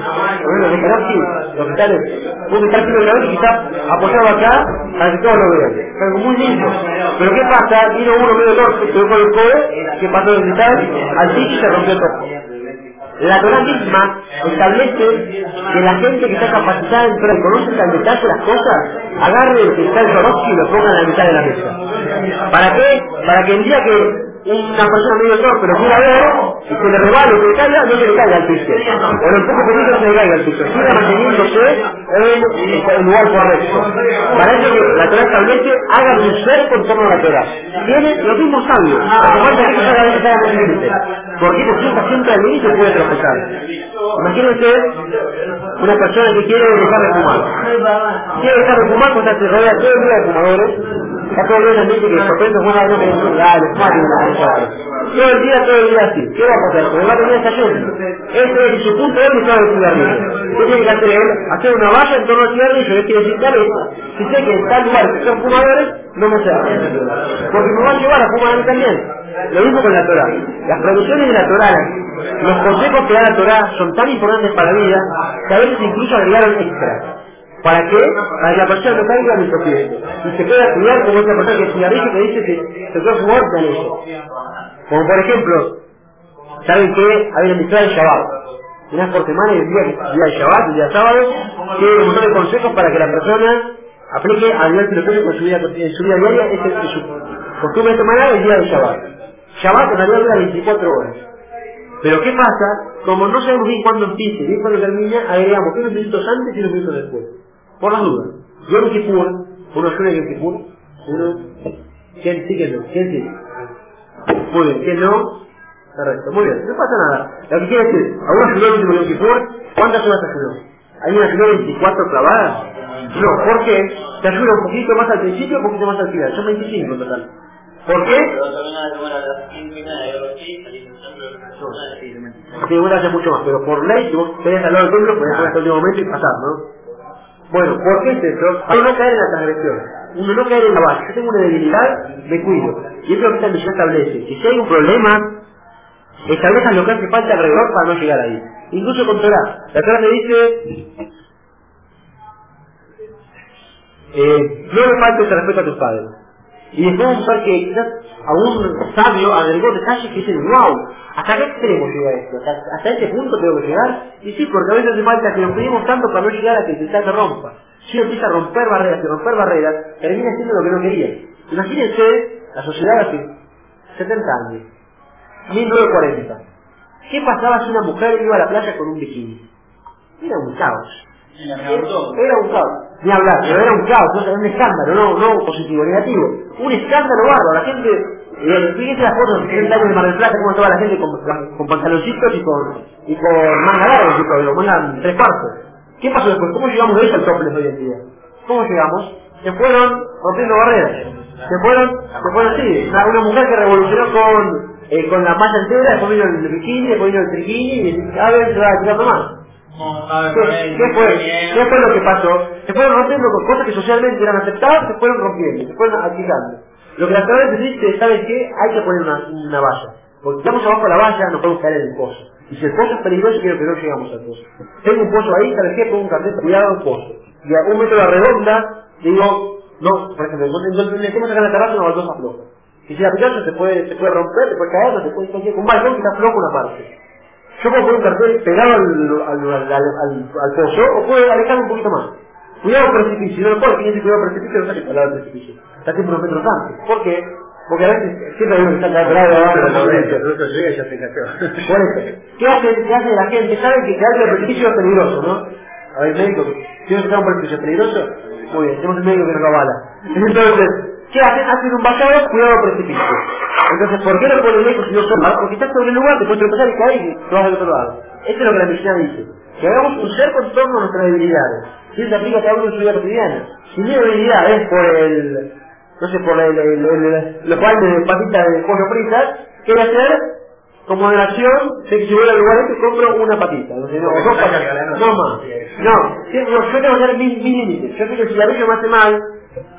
Bueno, de Swarovski, los cristales, un cristal de Swarovski que está apoyado acá para que todos lo vean. Es algo muy lindo. Pero ¿qué pasa? Vino uno medio torpe, que con el cobre, que pasó el cristal al y se rompió todo. La Torah misma establece que la gente que está capacitada en Torah y conoce al detalle las cosas, agarre el cristal Swarovski y lo ponga en la mitad de la mesa. ¿Para qué? Para que el día que una persona medio torpe pero quiera ver y se le rebale o se le caiga, no se le caiga al piso. O el poco poquito no se le caiga al piso. Siga manteniéndose en el lugar correcto. Para eso que la Torah establece, hagan un cerco en torno a la Torah. Tiene los mismos sabios. Lo que falta es que cada vez se haga límite. Porque si está siempre al límite puede tropezar. Imagínense una persona que quiere dejar de fumar. Quiere dejar de fumar, pues se rodea todo el día de fumadores. El día en que sorprende buena no que dice, dale, fumar Todo el día, todo el día así. ¿Qué va a pasar? Porque va a. Ese es su punto de vista del cigarrillo. ¿Qué tiene que hacer él? Hacer una valla en torno al cigarrillo. ¿Qué quiere decir tal Si sé que en tal lugar que son fumadores, no me sea. Porque me va a llevar a fumar también. Lo mismo con la Torah. Las producciones de la Torah, los consejos que da la Torah son tan importantes para la vida que a veces incluso agregaron extras. ¿Para qué? Para que la persona no caiga en tropiece. Y se pueda cuidar como esa persona que cigarrillo que dice que se puede fumar de eso. Como por ejemplo, ¿saben que Hay una mitzvah de Shabbat. Una por semana y el día, el día de Shabbat, el día sábado, tiene un montón de consejos para que la persona aplique a nivel filosófico en su vida, diaria, es, es su costumbre semanal el día de Shabbat. Shabbat en realidad dura 24 horas. Pero ¿qué pasa? Como no sabemos bien cuándo empieza y bien cuándo termina, agregamos unos minutos antes y unos minutos después. Por las dudas. Yom Kippur, uno suena Yom Kippur, uno, ¿quién sí que no? ¿Quién sí? Muy bien, ¿quién no? Correcto, muy bien, no pasa nada. Lo que quiere decir, a una ayudó el último Yom ¿cuántas horas ayudó? ¿Hay una ayudó 24 clavadas? No, ¿por qué? Te ayuda un poquito más al principio un poquito más al final, son 25 en total. ¿Por qué? Sí, bueno, hace mucho más, pero por ley, si vos al lado del templo, podés hacer hasta el último momento y pasar, ¿no? Bueno, ¿por qué es eso? Para no caer en la transgresión. Uno no caer en la base. Yo tengo una debilidad, me cuido. Y es lo que misión establece. Si hay un problema, establezcan lo que hace falta alrededor para no llegar ahí. Incluso con Torah. La Torah te dice, eh, no me faltes respeto a tus padres. Y después vamos a ver que quizás a un sabio agregó detalles que dicen, wow, ¿hasta qué extremo llega esto? ¿Hasta, ¿Hasta este punto tengo que llegar? Y sí, porque a veces hace falta que nos pedimos tanto para no llegar a que el cristal se rompa. Si uno empieza a romper barreras y romper barreras, termina haciendo lo que no quería. Imagínense la sociedad hace 70 años, 1940. ¿Qué pasaba si una mujer iba a la playa con un bikini? Era un caos. Era un caos. Ni hablar, pero era un caos, era un escándalo, no, no positivo, negativo. Un escándalo bárbaro. La gente Eh, fíjense las fotos de 60 años de Mar del Plata, como toda la gente con, pantaloncitos y con, y con manga larga, digo, manga tres cuartos. ¿Qué pasó después? ¿Cómo llegamos de eso al topless hoy en día? ¿Cómo llegamos? Se fueron rompiendo barreras. Se fueron, se fueron así. Una, una mujer que revolucionó con, eh, con la malla entera, después vino el bikini, después vino el triquini, y cada vez se va tirando más. ¿Qué, ¿Qué fue? ¿Qué fue lo que pasó? Se fueron rompiendo con cosas que socialmente eran aceptadas, se fueron rompiendo, se fueron achicando. Lo que la otra dice, ¿sabes qué? Hay que poner una, una valla. Porque si estamos abajo de la valla, no podemos caer en el pozo. Y si el pozo es peligroso, quiero que no llegamos al pozo. Tengo un pozo ahí, ¿sabes qué? Pongo un cartel, cuidado el pozo. Y a un metro de la redonda, digo, no, por ejemplo, entonces metemos acá en la terraza una baldosa floja. Y si la picacho se puede, se puede romper, se puede caer, se puede caer, un balcón que está flojo una parte. Yo puedo poner un cartel pegado al, al, al, al, pozo, o puedo alejarme un poquito más. Cuidado precipicio, no puedo que cuidado precipicio, no saque palabra precipicio. Está siempre unos metros antes. ¿Por qué? Porque a veces siempre hay uno que está atrás de la. Por. ¿Qué hace, ¿Qué hace la gente? Sabe que quedarse el precipicio es peligroso, ¿no? A ver, médico, si no se un precipicio peligroso, muy bien, tenemos un médico que nos bala. Entonces, ¿qué hacen? Hacen un vallado, cuidado precipicio. Entonces, ¿por qué no ponen lejos si no son más? Porque estás sobre el lugar, te puedes tropezar y caer y te vas al otro lado. Esto es lo que la medicina dice. Que hagamos un ser con torno a nuestras debilidades. Y eso se aplica a cada uno en su vida cotidiana. Si mi debilidad es por el, no sé, por el, el, el, los palmes de patita de pollo fritas, ¿qué voy a hacer? Como moderación, sé que si voy al lugar este compro una patita, sé, no, dos patitas, no más. No, yo tengo que hacer mis, límites. Yo sé que si la me hace mal,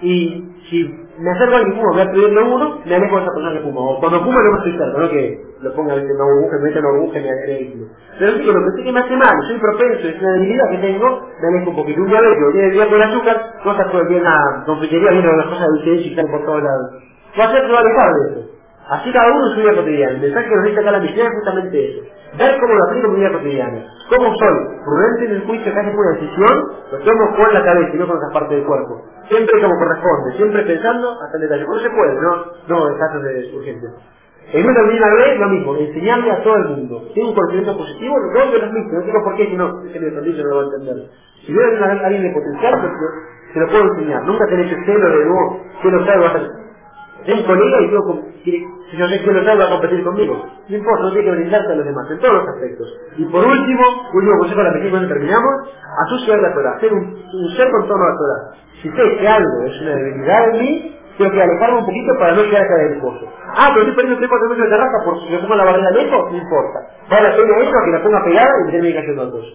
y si me acerco al que fuma, voy a pedirle uno, me alejo de esa persona que fuma. O cuando fuma no me estoy cerca, no que lo ponga en una burbuja, me meta en una burbuja y me Pero sí lo que que me hace mal, soy propenso, es una debilidad que tengo, me alejo un poquito. Un diabético tiene día con azúcar, no está todo el día en la confitería viendo las cosas dulces y están por todos lados. Va a ser va de eso. Así cada uno en su vida cotidiana. El mensaje que nos dice acá la misión es justamente eso. Ver cómo lo aplico en mi vida cotidiana. ¿Cómo soy? Prudente en el juicio que hace una decisión, lo tomo con la cabeza y no con esa parte del cuerpo. Siempre como corresponde, siempre pensando hasta el detalle. ¿Cómo se puede? No, no casos de urgencia. En una misma vez lo mismo, enseñarle a todo el mundo. Tiene un conocimiento positivo, lo tengo que transmito, no digo por qué, si no, que el no lo va a entender. Si veo a alguien de potencial, pues, se lo puedo enseñar. Nunca tenés el celo de, no, que lo sabe, va a es un colega y yo, si yo sé que lo sabe, va a competir conmigo. No importa, no tiene que brindarte a los demás, en todos los aspectos. Y por último, último consejo para la cuando terminamos, asociar la Torah, ser un, un, ser con torno a la Torah. Si sé que algo es una debilidad en mí, tengo que alejarme un poquito para no llegar a caer el pozo. Ah, pero estoy perdiendo 3 4 metros de terraza por si me pongo la barrera lejos, no importa. Vale la pena eso que la ponga pegada y me termine cayendo al pozo.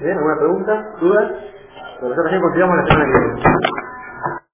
¿Alguna pregunta? ¿Dudas? Nosotros ya continuamos la semana que viene.